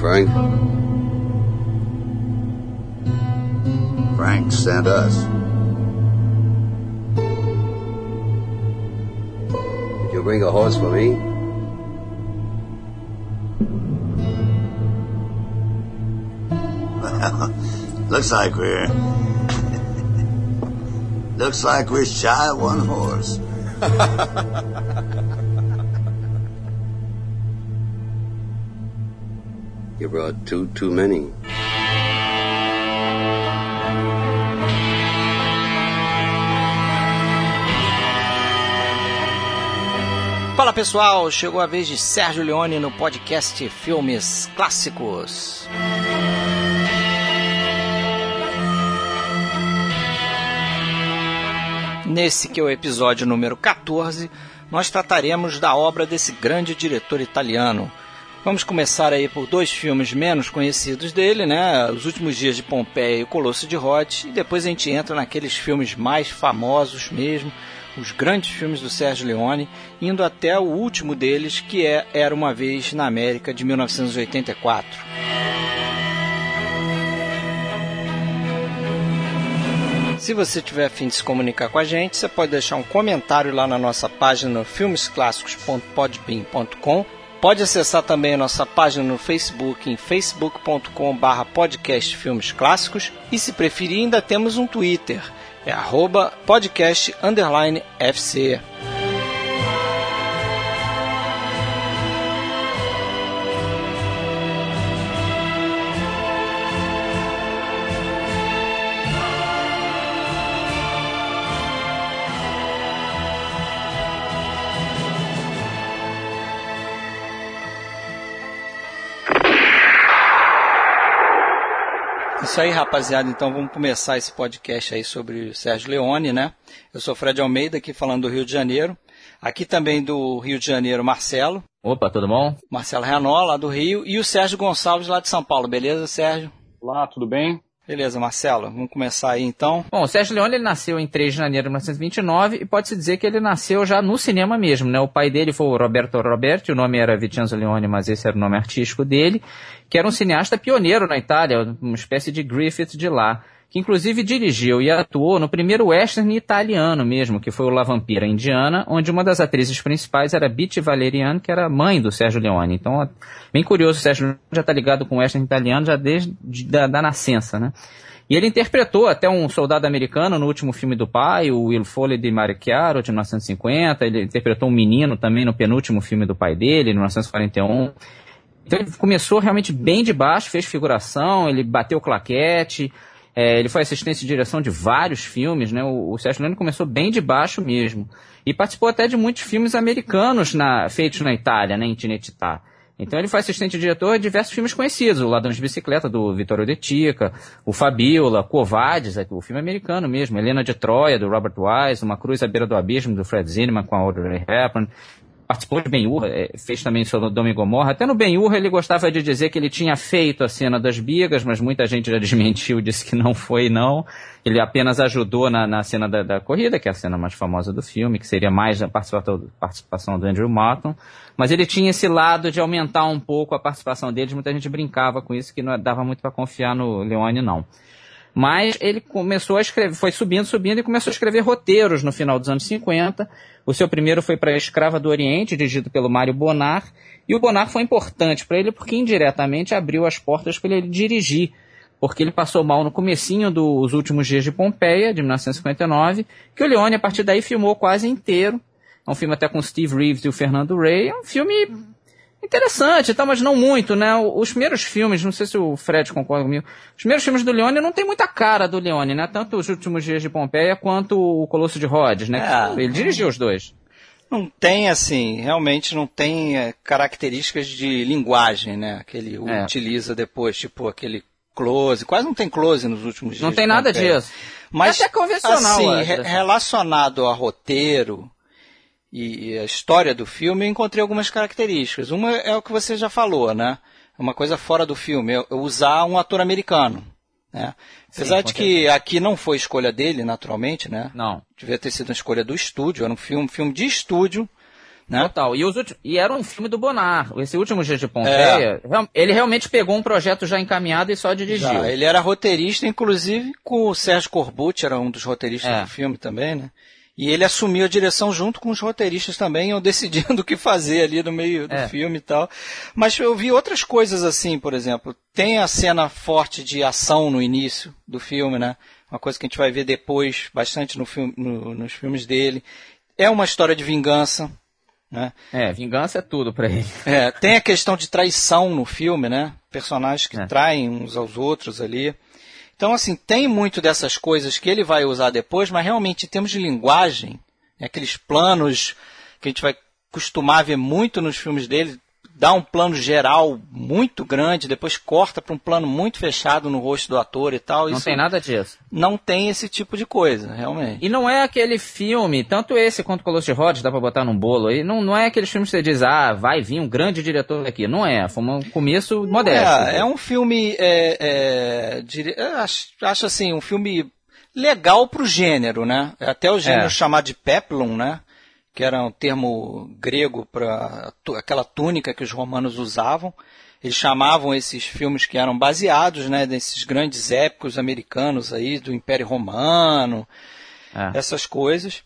Frank? Frank sent us. Did you bring a horse for me? Well, Looks like we're. Looks like we're shy of one horse. You brought two too many. Fala pessoal, chegou a vez de Sérgio Leone no podcast Filmes Clássicos. Nesse que é o episódio número 14, nós trataremos da obra desse grande diretor italiano. Vamos começar aí por dois filmes menos conhecidos dele, né? Os Últimos Dias de Pompeia e o Colosso de Rhodes, e depois a gente entra naqueles filmes mais famosos mesmo, os grandes filmes do Sérgio Leone, indo até o último deles, que é Era uma vez na América de 1984. Se você tiver afim de se comunicar com a gente, você pode deixar um comentário lá na nossa página filmesclassicos.podbean.com. Pode acessar também a nossa página no Facebook em facebook.com.br podcast Filmes Clássicos e se preferir ainda temos um Twitter, é arroba podcast underline FC. Isso aí, rapaziada. Então vamos começar esse podcast aí sobre o Sérgio Leone, né? Eu sou Fred Almeida, aqui falando do Rio de Janeiro. Aqui também do Rio de Janeiro, Marcelo. Opa, tudo bom? Marcelo Renó, lá do Rio. E o Sérgio Gonçalves, lá de São Paulo. Beleza, Sérgio? Olá, tudo bem? Beleza, Marcelo. Vamos começar aí então. Bom, o Sérgio Leone ele nasceu em 3 de janeiro de 1929 e pode-se dizer que ele nasceu já no cinema mesmo, né? O pai dele foi o Roberto Roberti, o nome era Vincenzo Leone, mas esse era o nome artístico dele, que era um cineasta pioneiro na Itália, uma espécie de Griffith de lá, que inclusive dirigiu e atuou no primeiro western italiano mesmo, que foi o La Vampira Indiana, onde uma das atrizes principais era Betty Valerian, que era mãe do Sérgio Leone. Então, bem curioso, o Sérgio Leone já está ligado com o western italiano já desde da, da nascença, né? E ele interpretou até um soldado americano no último filme do pai, o Will Foley de Marichiaro, de 1950. Ele interpretou um menino também no penúltimo filme do pai dele, em 1941. Então ele começou realmente bem de baixo, fez figuração, ele bateu claquete, é, ele foi assistente de direção de vários filmes, né? O, o Sérgio Leone começou bem de baixo mesmo. E participou até de muitos filmes americanos na, feitos na Itália, né? Em Cinecittà. Então ele foi assistente diretor de diversos filmes conhecidos, o Ladrão de Bicicleta, do Vittorio De Tica, o Fabiola, Covades, o filme americano mesmo, Helena de Troia, do Robert Wise, Uma Cruz à Beira do Abismo, do Fred Zinnemann, com a Audrey Hepburn, participou de Ben-Hur, fez também Sodoma e Gomorra. Até no Ben-Hur ele gostava de dizer que ele tinha feito a cena das bigas, mas muita gente já desmentiu, disse que não foi não. Ele apenas ajudou na, na cena da, da, corrida, que é a cena mais famosa do filme, que seria mais a participação, participação do Andrew Martin. Mas ele tinha esse lado de aumentar um pouco a participação deles. Muita gente brincava com isso, que não dava muito para confiar no Leone, não. Mas ele começou a escrever, foi subindo, subindo e começou a escrever roteiros no final dos anos 50. O seu primeiro foi para Escrava do Oriente, dirigido pelo Mário Bonar. E o Bonar foi importante para ele porque indiretamente abriu as portas para ele dirigir. Porque ele passou mal no comecinho dos últimos dias de Pompeia, de 1959, que o Leone, a partir daí, filmou quase inteiro. É um filme até com Steve Reeves e o Fernando Ray. É um filme interessante, tá, mas não muito, né? Os primeiros filmes, não sei se o Fred concorda comigo, os primeiros filmes do Leone não tem muita cara do Leone, né? Tanto os últimos dias de Pompeia quanto o Colosso de Rhodes, né? É, ele dirigiu os dois. Não tem, assim, realmente não tem é, características de linguagem, né? Que ele é. utiliza depois, tipo aquele close, quase não tem close nos últimos dias. Não tem nada disso. Mas, é até convencional. Assim, re relacionado a roteiro, e a história do filme, eu encontrei algumas características. Uma é o que você já falou, né? Uma coisa fora do filme, é usar um ator americano. Né? Apesar Sim, de que aqui não foi escolha dele, naturalmente, né? Não. Devia ter sido uma escolha do estúdio, era um filme, filme de estúdio, Né? Total. E, os últimos, e era um filme do Bonar. Esse último Dia de Pompeia, é. ele realmente pegou um projeto já encaminhado e só dirigiu. Já, ele era roteirista, inclusive, com o Sérgio Corbucci, era um dos roteiristas é. do filme também, né? E ele assumiu a direção junto com os roteiristas também, eu decidindo o que fazer ali no meio do é. filme e tal. Mas eu vi outras coisas assim, por exemplo. Tem a cena forte de ação no início do filme, né? Uma coisa que a gente vai ver depois, bastante no filme, no, nos filmes dele. É uma história de vingança, né? É, vingança é tudo para ele. É, tem a questão de traição no filme, né? Personagens que é. traem uns aos outros ali. Então, assim, tem muito dessas coisas que ele vai usar depois, mas realmente, em termos de linguagem, aqueles planos que a gente vai costumar ver muito nos filmes dele, dá um plano geral muito grande, depois corta para um plano muito fechado no rosto do ator e tal. Não tem nada disso. Não tem esse tipo de coisa, realmente. E não é aquele filme, tanto esse quanto Colosso de Rhodes, dá para botar num bolo aí, não, não é aqueles filmes que você diz, ah, vai vir um grande diretor aqui. Não é, foi um começo modesto. É, é um filme, é, é, dire... acho, acho assim, um filme legal pro gênero, né? Até o gênero é. chamado de peplum, né? Que era um termo grego para aquela túnica que os romanos usavam. Eles chamavam esses filmes que eram baseados né, nesses grandes épicos americanos aí do Império Romano, é. essas coisas.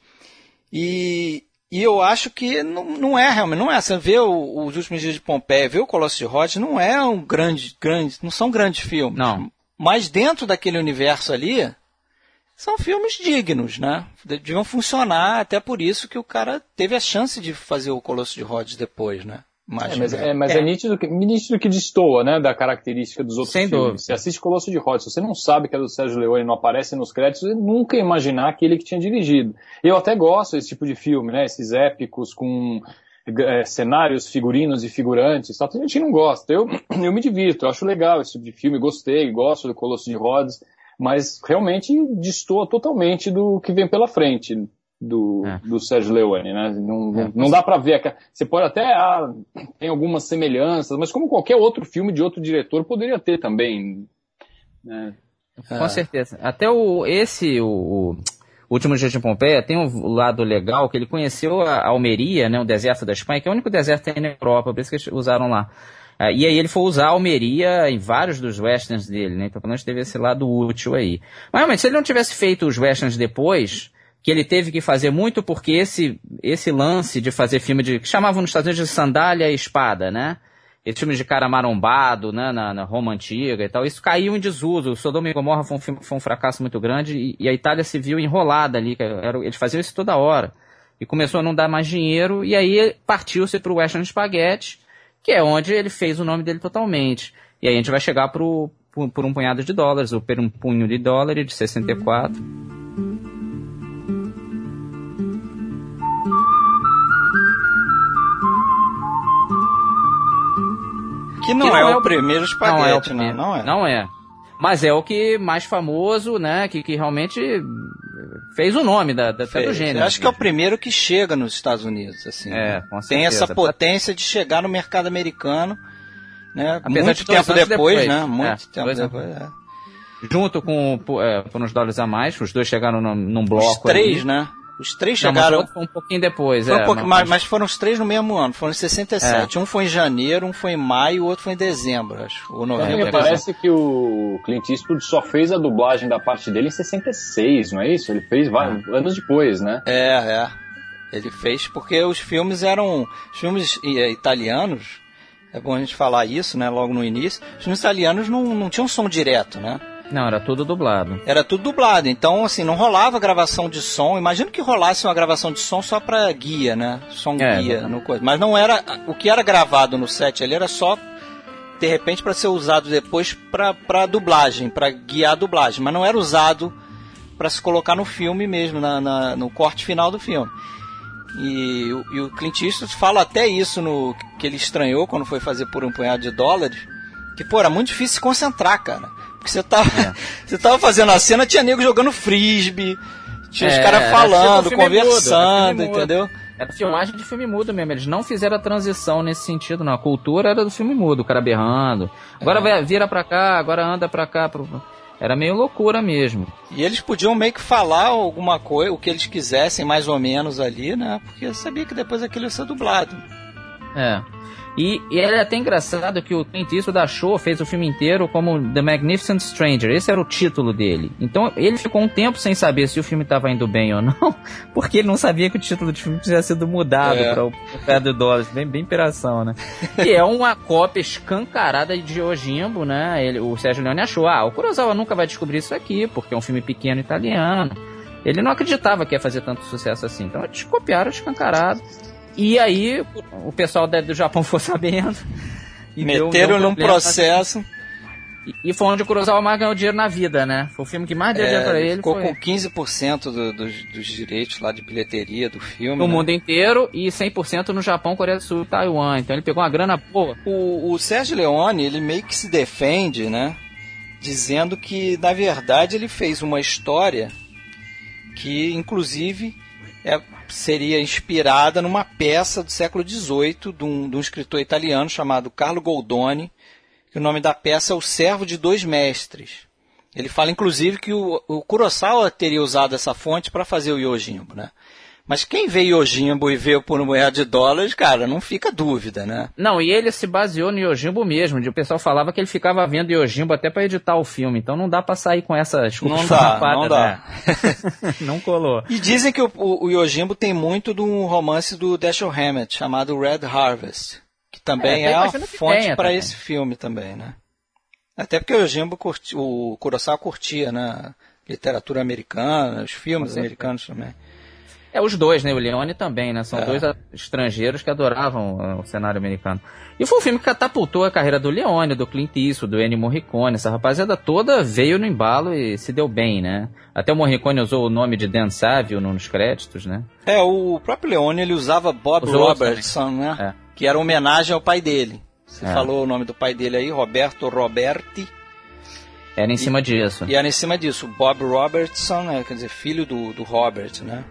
E, e eu acho que não, não é realmente, não é. Você vê o, os últimos dias de Pompeia, vê o Colosso de Rhodes, não é um grande, grande, não são grandes filmes. Não. Mas dentro daquele universo ali, são filmes dignos, né? Deviam funcionar, até por isso que o cara teve a chance de fazer o Colosso de Rhodes depois, né? é, mas, é, mas é. é, nítido, que, nítido que destoa, né, da característica dos outros Sem filmes. Dúvida. Você assiste Colosso de Rhodes, se você não sabe que é do Sérgio Leone e não aparece nos créditos, você nunca ia imaginar que ele que tinha dirigido. Eu até gosto desse tipo de filme, né, esses épicos com é, cenários, figurinos e figurantes, tal. Tem gente que não gosta. Eu, eu me divirto, eu acho legal esse tipo de filme, gostei, gosto do Colosso de Rhodes mas realmente destoa totalmente do que vem pela frente do, é. do Sérgio Leone, né? Não, é. não dá para ver. Você pode até ah, tem algumas semelhanças, mas como qualquer outro filme de outro diretor poderia ter também. Né? Com certeza. Até o esse o, o Último Dia de Pompeia tem um lado legal que ele conheceu a Almeria, né, o deserto da Espanha, que é o único deserto que tem na Europa, por isso que eles usaram lá. Uh, e aí ele foi usar a Almeria em vários dos westerns dele, né? Então pelo menos teve esse lado útil aí. Mas realmente, se ele não tivesse feito os westerns depois, que ele teve que fazer muito porque esse, esse lance de fazer filme de. que chamavam nos Estados Unidos de sandália e espada, né? Esse filme de cara marombado, né, na, na, Roma Antiga e tal, isso caiu em desuso. O Sodoma e Gomorra foi um, filme, foi um fracasso muito grande e, e, a Itália se viu enrolada ali, era, eles faziam isso toda hora. E começou a não dar mais dinheiro, e aí partiu-se para o Western Spaghetti, que é onde ele fez o nome dele totalmente. E aí a gente vai chegar pro, por, por um punhado de dólares, ou por um punho de dólar de 64. Que não, que não é, é, o primeiro espaguete, não é, o primeiro, não, não é. Não é. Mas é o que mais famoso, né? Que, que realmente fez o nome da, da, do gênero. Eu acho que é o primeiro que chega nos Estados Unidos, assim. É, certeza. Tem essa potência de chegar no mercado americano, né? Apesar muito de tempo depois, depois, né? Muito é, tempo depois, é. Junto com é, por uns dólares a mais, os dois chegaram num, num bloco. Os três, ali. né? Os três chegaram. Não, foi um pouquinho depois, foi é. Um pouco, mas, mas, foram os três no mesmo ano, foram em 67. É. Um foi em janeiro, um foi em maio, o outro foi em dezembro, acho. Ou novembro. É, parece que o Clint Eastwood só fez a dublagem da parte dele em 66, não é isso? Ele fez vários é. anos depois, né? É, é. Ele fez porque os filmes eram. Os filmes é, italianos, é bom a gente falar isso, né, logo no início. Os filmes italianos não, não tinham som direto, né? Não, era tudo dublado. Era tudo dublado. Então, assim, não rolava gravação de som. Imagino que rolasse uma gravação de som só para guia, né? Som é, guia. No coisa. Mas não era. O que era gravado no set ali era só, de repente, para ser usado depois para dublagem, para guiar a dublagem. Mas não era usado para se colocar no filme mesmo, na, na, no corte final do filme. E, e o Clint Eastwood fala até isso no que ele estranhou quando foi fazer por um punhado de dólares. Que, pô, era muito difícil se concentrar, cara. Porque você tava, é. você tava fazendo a cena, tinha nego jogando frisbee, tinha é, os caras falando, conversando, mudo, entendeu? Era filmagem de filme mudo mesmo. Eles não fizeram a transição nesse sentido, não. A cultura era do filme mudo, o cara berrando. Agora é. vira pra cá, agora anda pra cá. Pro... Era meio loucura mesmo. E eles podiam meio que falar alguma coisa, o que eles quisessem, mais ou menos ali, né? Porque eu sabia que depois aquilo ia ser dublado. É. E, e é até engraçado que o Clint Eastwood achou, fez o filme inteiro como The Magnificent Stranger. Esse era o título dele. Então ele ficou um tempo sem saber se o filme estava indo bem ou não, porque ele não sabia que o título do filme tinha sido mudado é. para o pé do dólar. Bem, bem piração, né? e é uma cópia escancarada de Ojimbo, né? Ele, o Sérgio Leone achou, ah, o Kurosawa nunca vai descobrir isso aqui, porque é um filme pequeno italiano. Ele não acreditava que ia fazer tanto sucesso assim. Então eles copiaram escancarado. E aí o pessoal do Japão ficou sabendo. E Meteram num processo. E, foi onde o Kurosawa mais ganhou dinheiro na vida, né? Foi o filme que mais deu é, dinheiro pra ele. Ficou foi... com 15% do, dos, dos direitos lá de bilheteria do filme. No né? mundo inteiro e 100% no Japão, Coreia do Sul e Taiwan. Então ele pegou uma grana boa. O, o Sérgio Leone, ele meio que se defende, né? Dizendo que, na verdade, ele fez uma história que, inclusive, é, seria inspirada numa peça do século XVIII de um, de um escritor italiano chamado Carlo Goldoni, que o nome da peça é O Servo de Dois Mestres. Ele fala, inclusive, que o, o Kurosawa teria usado essa fonte para fazer o Yojimbo, né? Mas quem vê Yojimbo e vê por moeda de dólares, cara, não fica dúvida, né? Não, e ele se baseou no Yojimbo mesmo. O pessoal falava que ele ficava vendo Yojimbo até para editar o filme. Então não dá para sair com essa desculpa não dá, não dá. Né? não colou. E dizem que o, o, o Yojimbo tem muito de um romance do Dashiell Hammett chamado Red Harvest, que também é, é uma fonte para esse filme também, né? Até porque o Yojimbo curti, o Kurosawa curtia, né? Literatura americana, os filmes americanos também. É, os dois, né? O Leone também, né? São é. dois estrangeiros que adoravam uh, o cenário americano. E foi um filme que catapultou a carreira do Leone, do Clint Eastwood, do Ennio Morricone. Essa rapaziada toda veio no embalo e se deu bem, né? Até o Morricone usou o nome de Dan Savio nos créditos, né? É, o próprio Leone, ele usava Bob Usou Robertson, né? É. Que era homenagem ao pai dele. Você é. falou o nome do pai dele aí, Roberto Roberti. Era em cima disso. E era em cima disso. Bob Robertson, né? quer dizer, filho do, do Robert, né?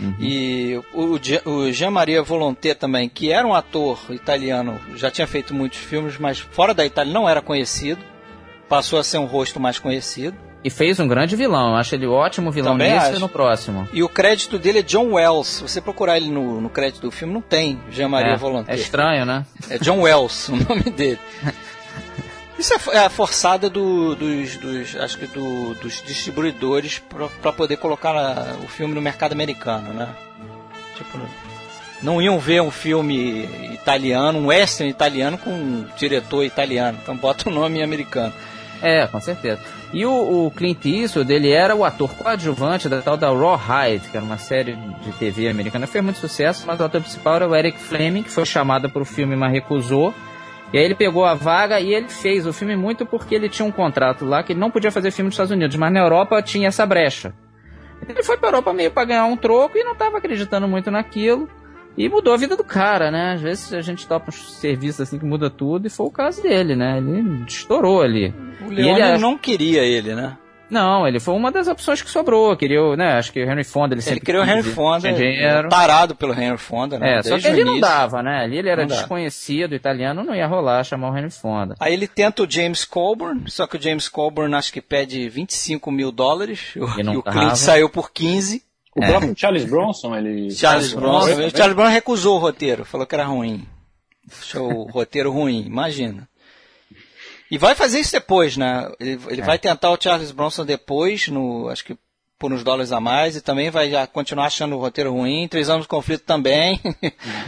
Uhum. E o, o Jean-Maria Volonté também, que era um ator italiano, já tinha feito muitos filmes, mas fora da Itália não era conhecido. Passou a ser um rosto mais conhecido. E fez um grande vilão. Eu acho ele ótimo vilão Também nesse acho. e no próximo. E o crédito dele é John Wells. Se você procurar ele no, no crédito do filme, não tem Jean-Maria é, Volonté. É estranho, né? É John Wells o nome dele. Isso é, é a forçada do, dos, dos, acho que do, dos distribuidores para poder colocar a, o filme no mercado americano, né? Tipo, não iam ver um filme italiano, um western italiano com um diretor italiano, então bota o um nome americano. É, com certeza. E o, o Clint Eastwood, ele era o ator coadjuvante da tal da Rawhide, que era uma série de TV americana. Fez muito sucesso, mas o ator principal era o Eric Fleming, que foi chamado para o filme, mas recusou. E aí ele pegou a vaga e ele fez o filme muito porque ele tinha um contrato lá que ele não podia fazer filme nos Estados Unidos, mas na Europa tinha essa brecha. Ele foi para a Europa meio para ganhar um troco e não estava acreditando muito naquilo. E mudou a vida do cara, né? Às vezes a gente topa um serviço assim que muda tudo, e foi o caso dele, né? Ele estourou ali. O Leone ele não queria ele, né? Não, ele foi uma das opções que sobrou. Queria, né? Acho que o Henry Fonda ele sempre. Ele queria o Henry Fonda, dinheiro. tarado pelo Henry Fonda, né? É, Desde só que ele início. não dava, né? Ali ele era desconhecido, italiano, não ia rolar chamar o Henry Fonda. Aí ele tenta o James Colburn, só que o James Colburn acho que pede 25 mil dólares e, e o Clint saiu por 15. O é. próprio Charles Bronson, ele. Charles Bronson. O Charles Bronson recusou o roteiro, falou que era ruim. Achou o roteiro ruim, imagina. E vai fazer isso depois, né? Ele, ele é. vai tentar o Charles Bronson depois, no, acho que por uns dólares a mais, e também vai continuar achando o roteiro ruim. Três anos de conflito também.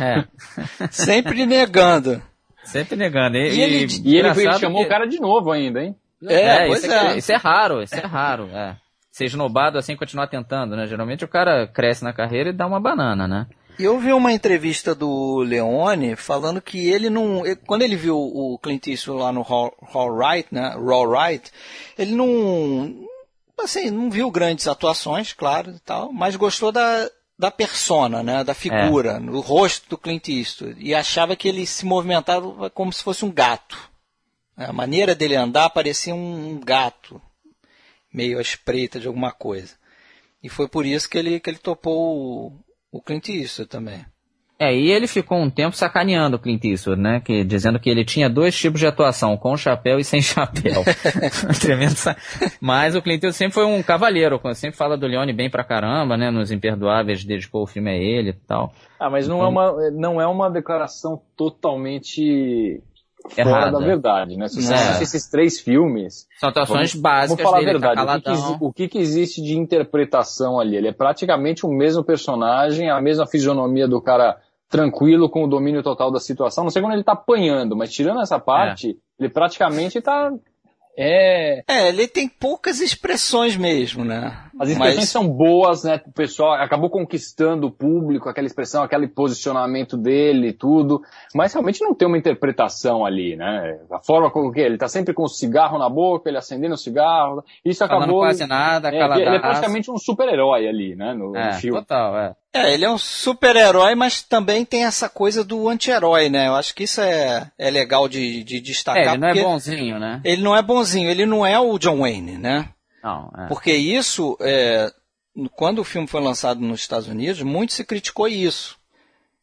É. Sempre negando. Sempre negando. E, e ele, e ele, ele chamou que... o cara de novo ainda, hein? É, é, isso, é. isso é raro, isso é raro. É. Ser esnobado assim continuar tentando, né? Geralmente o cara cresce na carreira e dá uma banana, né? Eu vi uma entrevista do Leone falando que ele não. Quando ele viu o Clint Eastwood lá no Hall, Hall Right, né? Raw Right, ele não. Assim, não viu grandes atuações, claro, e tal, mas gostou da, da persona, né? Da figura, é. rosto do Clint Eastwood. E achava que ele se movimentava como se fosse um gato. A maneira dele andar parecia um gato, meio à espreita de alguma coisa. E foi por isso que ele, que ele topou o Clint Eastwood também. É, e ele ficou um tempo sacaneando o Clint Eastwood, né? Que, dizendo que ele tinha dois tipos de atuação, com chapéu e sem chapéu. Tremendo. Mas o Clint Eastwood sempre foi um cavalheiro, sempre fala do Leone bem pra caramba, né? Nos Imperdoáveis, desde que o filme é ele e tal. Ah, mas não, é então... é, uma, não é uma declaração totalmente fora Errada. da verdade, né? Se você é. esses três filmes... São atuações vamos, básicas vamos falar dele, a verdade. Tá o, que, o que, que, existe de interpretação ali? Ele é praticamente o mesmo personagem, a mesma fisionomia do cara tranquilo com o domínio total da situação. Não sei quando ele tá apanhando, mas tirando essa parte, é. ele praticamente tá é. É, ele tem poucas expressões mesmo, né? As expressões Mas... são boas, né? O pessoal acabou conquistando o público, aquela expressão, aquele posicionamento dele, tudo. Mas realmente não tem uma interpretação ali, né? A forma como que ele tá sempre com o cigarro na boca, ele acendendo o cigarro. Isso acabou. Falando quase nada, é, Ele é praticamente um super-herói ali, né? No, é, no filme. Total, é. É, ele é um super-herói, mas também tem essa coisa do anti-herói, né? Eu acho que isso é, é legal de, de destacar. É, ele não é bonzinho, né? Ele não é bonzinho, ele não é o John Wayne, né? Não, é. Porque isso, é, quando o filme foi lançado nos Estados Unidos, muito se criticou isso.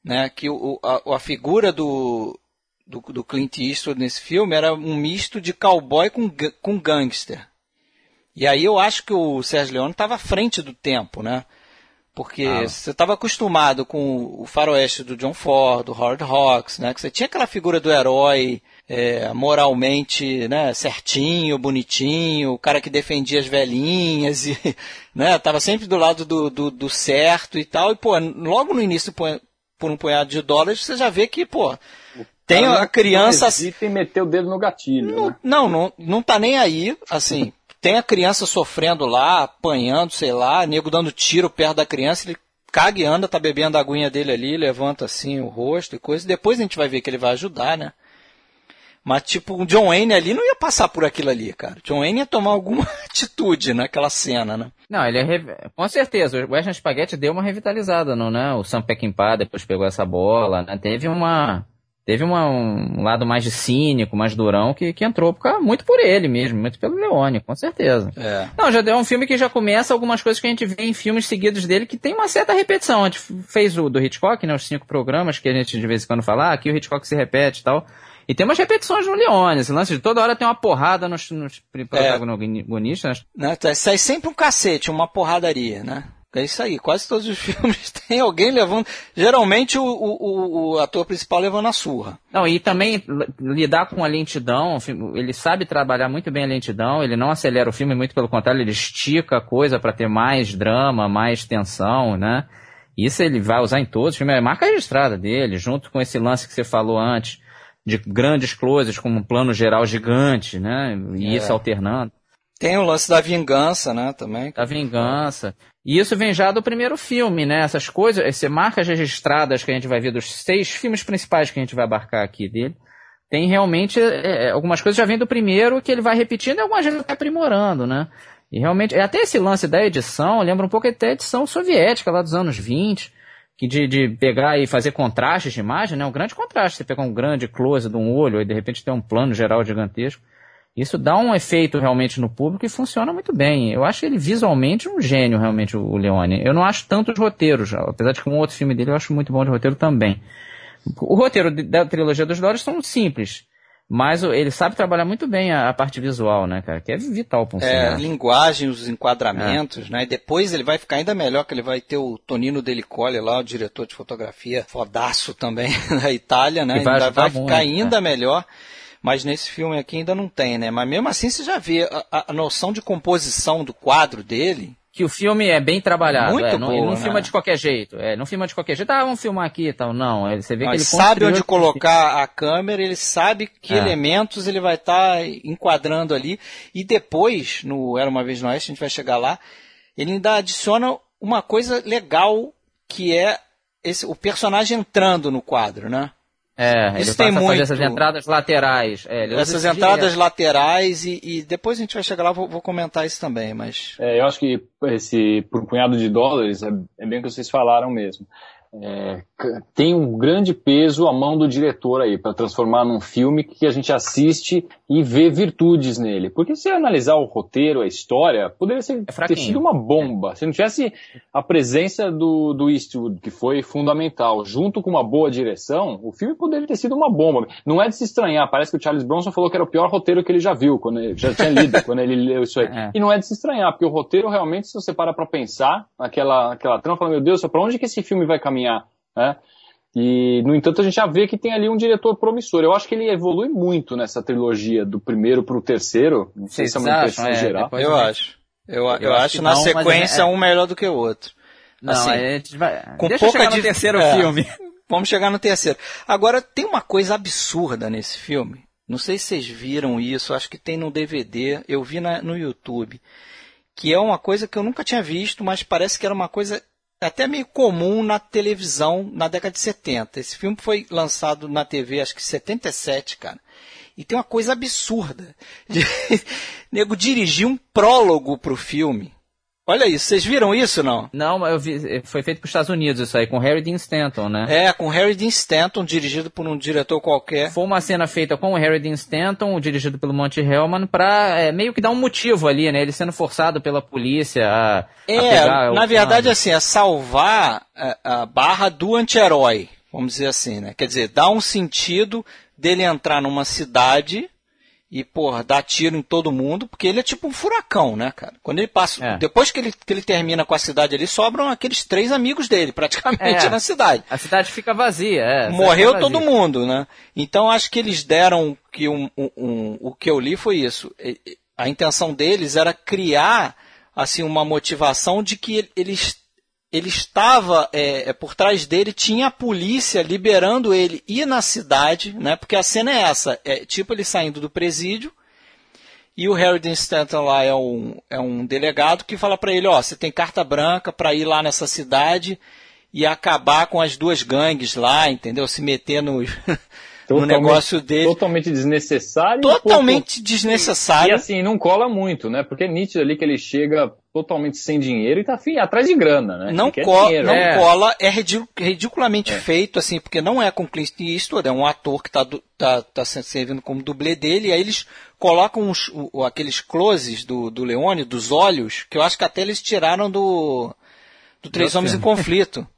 Né? Que o, a, a figura do, do, do, Clint Eastwood nesse filme era um misto de cowboy com, com gangster. E aí eu acho que o Sérgio Leone estava à frente do tempo, né? Porque ah. você estava acostumado com o faroeste do John Ford, do Howard Hawks, né? Que você tinha aquela figura do herói é, moralmente né, certinho, bonitinho, o cara que defendia as velhinhas e né, tava sempre do lado do, do, do certo e tal. E, pô, logo no início, por um punhado de dólares, você já vê que, pô, tem a criança... E meter o dedo no gatilho. Não, né? não, não, não tá nem aí, assim... tem a criança sofrendo lá, apanhando, sei lá, nego dando tiro perto da criança, ele caga e anda, tá bebendo a aguinha dele ali, levanta assim o rosto e coisa. Depois a gente vai ver que ele vai ajudar, né? Mas, tipo, o John Wayne ali não ia passar por aquilo ali, cara. John Wayne ia tomar alguma atitude naquela cena, né? Não, ele é. Re... Com certeza, o Western Spaghetti deu uma revitalizada, não, né? O Sam Peckinpah depois pegou essa bola, né? Teve uma teve uma, um lado mais de cínico, mais durão, que, que entrou por, muito por ele mesmo, muito pelo Leone, com certeza. É. Não, já é um filme que já começa algumas coisas que a gente vê em filmes seguidos dele que tem uma certa repetição. A gente fez o do Hitchcock, né, os cinco programas que a gente de vez em quando fala, ah, aqui o Hitchcock se repete e tal. E tem umas repetições no Leone, esse lance de toda hora tem uma porrada nos, nos protagonistas. É. Né, sai sempre um cacete, uma porradaria, né? É isso aí, quase todos os filmes tem alguém levando. Geralmente o, o, o, ator principal levando a surra. Não, e também lidar com a lentidão, ele sabe trabalhar muito bem a lentidão, ele não acelera o filme, muito pelo contrário, ele estica a coisa para ter mais drama, mais tensão, né? Isso ele vai usar em todos os filmes, é marca registrada dele, junto com esse lance que você falou antes, de grandes closes, com um plano geral gigante, né? E é. isso alternando. Tem o lance da vingança, né, também. Da vingança. E isso vem já do primeiro filme, né? Essas coisas, essas marcas registradas que a gente vai ver dos seis filmes principais que a gente vai abarcar aqui dele, tem realmente é, é algumas coisas já vêm do primeiro que ele vai repetindo e algumas vezes até aprimorando, né? E realmente, até esse lance da edição, lembra um pouco até a edição soviética lá dos anos 20, que de, de pegar e fazer contrastes de imagem, né? Um grande contraste, você pegar um grande close de um olho e de repente ter um plano geral gigantesco. Isso dá um efeito realmente no público e funciona muito bem. Eu acho ele visualmente um gênio, realmente, o Leone. Eu não acho tanto os roteiros, apesar de que um outro filme dele eu acho muito bom de roteiro também. O roteiro da trilogia dos Dólares são simples. Mas ele sabe trabalhar muito bem a, a parte visual, né, cara? Que é vital para um É, linguagem, os enquadramentos, é. né? E depois ele vai ficar ainda melhor, que ele vai ter o Tonino Delicoli lá, o diretor de fotografia, fodaço também da Itália, né? Vai, vai ficar muito, ainda é. melhor mas nesse filme aqui ainda não tem, né? Mas mesmo assim você já vê a, a noção de composição do quadro dele. Que o filme é bem trabalhado, Muito é, não, ele não né? filma de qualquer jeito, é, não filma de qualquer jeito, ah, vamos filmar aqui e tal, não, você vê não, que ele sabe onde colocar a câmera, ele sabe que é. elementos ele vai estar tá enquadrando ali, e depois, no Era Uma Vez no Oeste, a gente vai chegar lá, ele ainda adiciona uma coisa legal, que é esse, o personagem entrando no quadro, né? É, Isso ele tem muito. essas entradas laterais. É, essas entradas direto. laterais e, e, depois a gente vai chegar lá, vou, vou comentar isso também, mas... É, eu acho que esse, por um punhado de dólares, é, é bem o que vocês falaram mesmo. É, tem um grande peso a mão do diretor aí para transformar num filme que a gente assiste e vê virtudes nele. Porque se analisar o roteiro, a história, poderia ser, é ter sido uma bomba. Se não tivesse a presença do, do Eastwood, que foi fundamental, junto com uma boa direção, o filme poderia ter sido uma bomba. Não é de se estranhar, parece que o Charles Bronson falou que era o pior roteiro que ele já viu, quando ele, já tinha lido, quando ele leu isso aí. É. E não é de se estranhar, porque o roteiro realmente, se você para pra pensar naquela, naquela trama, fala, meu Deus, para onde que esse filme vai caminhar? Caminhar, né? E, no entanto, a gente já vê que tem ali um diretor promissor. Eu acho que ele evolui muito nessa trilogia, do primeiro para o terceiro. Não sei se é uma impressão é, geral. Eu acho. Eu, eu, eu acho, na não, sequência é... um melhor do que o outro. Não, assim, a gente vai... Com Deixa pouca de... no terceiro é, filme. Vamos chegar no terceiro. Agora, tem uma coisa absurda nesse filme. Não sei se vocês viram isso, acho que tem no DVD, eu vi na, no YouTube. Que é uma coisa que eu nunca tinha visto, mas parece que era uma coisa é até meio comum na televisão na década de 70. Esse filme foi lançado na TV, acho que em 77, cara. E tem uma coisa absurda. De... Nego dirigir um prólogo pro filme. Olha isso, vocês viram isso não? Não, eu vi, foi feito para os Estados Unidos isso aí, com Harry Dean Stanton, né? É, com Harry Dean Stanton, dirigido por um diretor qualquer. Foi uma cena feita com o Harry Dean Stanton, dirigido pelo Monty Hellman, para é, meio que dar um motivo ali, né? Ele sendo forçado pela polícia a, é, a pegar na verdade, assim, a salvar a, a barra do anti-herói, vamos dizer assim, né? Quer dizer, dá um sentido dele entrar numa cidade e, porra, dá tiro em todo mundo, porque ele é tipo um furacão, né, cara? Quando ele passa. É. Depois que ele, que ele termina com a cidade ali, sobram aqueles três amigos dele, praticamente, é. na cidade. A cidade fica vazia, é. Morreu todo mundo, né? Então acho que eles deram que um, um, um, o que eu li foi isso. A intenção deles era criar assim uma motivação de que eles ele estava é, é, por trás dele, tinha a polícia liberando ele ir na cidade, né? Porque a cena é essa, é tipo ele saindo do presídio e o Harry Dean Stanton lá é um, é um delegado que fala para ele, ó, você tem carta branca para ir lá nessa cidade e acabar com as duas gangues lá, entendeu? Se meter no, no negócio dele. Totalmente desnecessário. Totalmente pouco... desnecessário. E assim, não cola muito, né? Porque é nítido ali que ele chega totalmente sem dinheiro e tá afim, atrás de grana, né? Não, co dinheiro, não é. cola, é ridiculamente é. feito, assim, porque não é com Clint Eastwood, é um ator que tá, tá, tá servindo como dublê dele, e aí eles colocam os, o, aqueles closes do, do Leone, dos olhos, que eu acho que até eles tiraram do, do Três Homens em Conflito.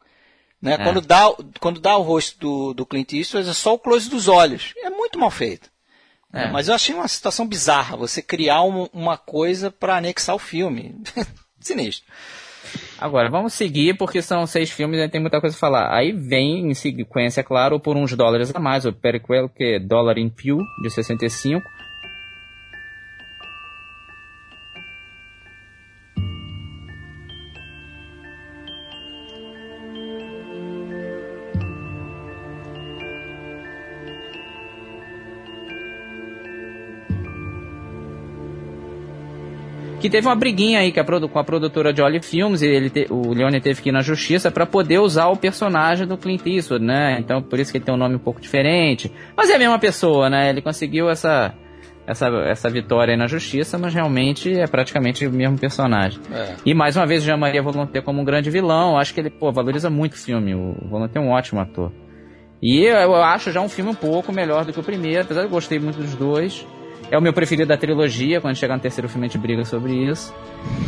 Né? É. Quando, dá, quando dá o rosto do, do Clint Eastwood, é só o close dos olhos. É muito mal feito. É. Mas eu achei uma situação bizarra, você criar um, uma coisa para anexar o filme. Sinistro. Agora, vamos seguir, porque são seis filmes e tem muita coisa a falar. Aí vem, em sequência, claro, por uns dólares a mais, o Periquel, que é Dollar in Pew, de 65, que teve uma briguinha aí com a produtora de Oli Films e ele te, o Leone teve que ir na justiça para poder usar o personagem do Clint Eastwood, né? Então por isso que ele tem um nome um pouco diferente. Mas é a mesma pessoa, né? Ele conseguiu essa essa, essa vitória aí na justiça, mas realmente é praticamente o mesmo personagem. É. E mais uma vez o Jean-Marie Volonté como um grande vilão, acho que ele pô, valoriza muito o filme. O Volonté é um ótimo ator. E eu acho já um filme um pouco melhor do que o primeiro, apesar de eu gostei muito dos dois. É o meu preferido da trilogia, quando chegar no terceiro filme a gente briga sobre isso.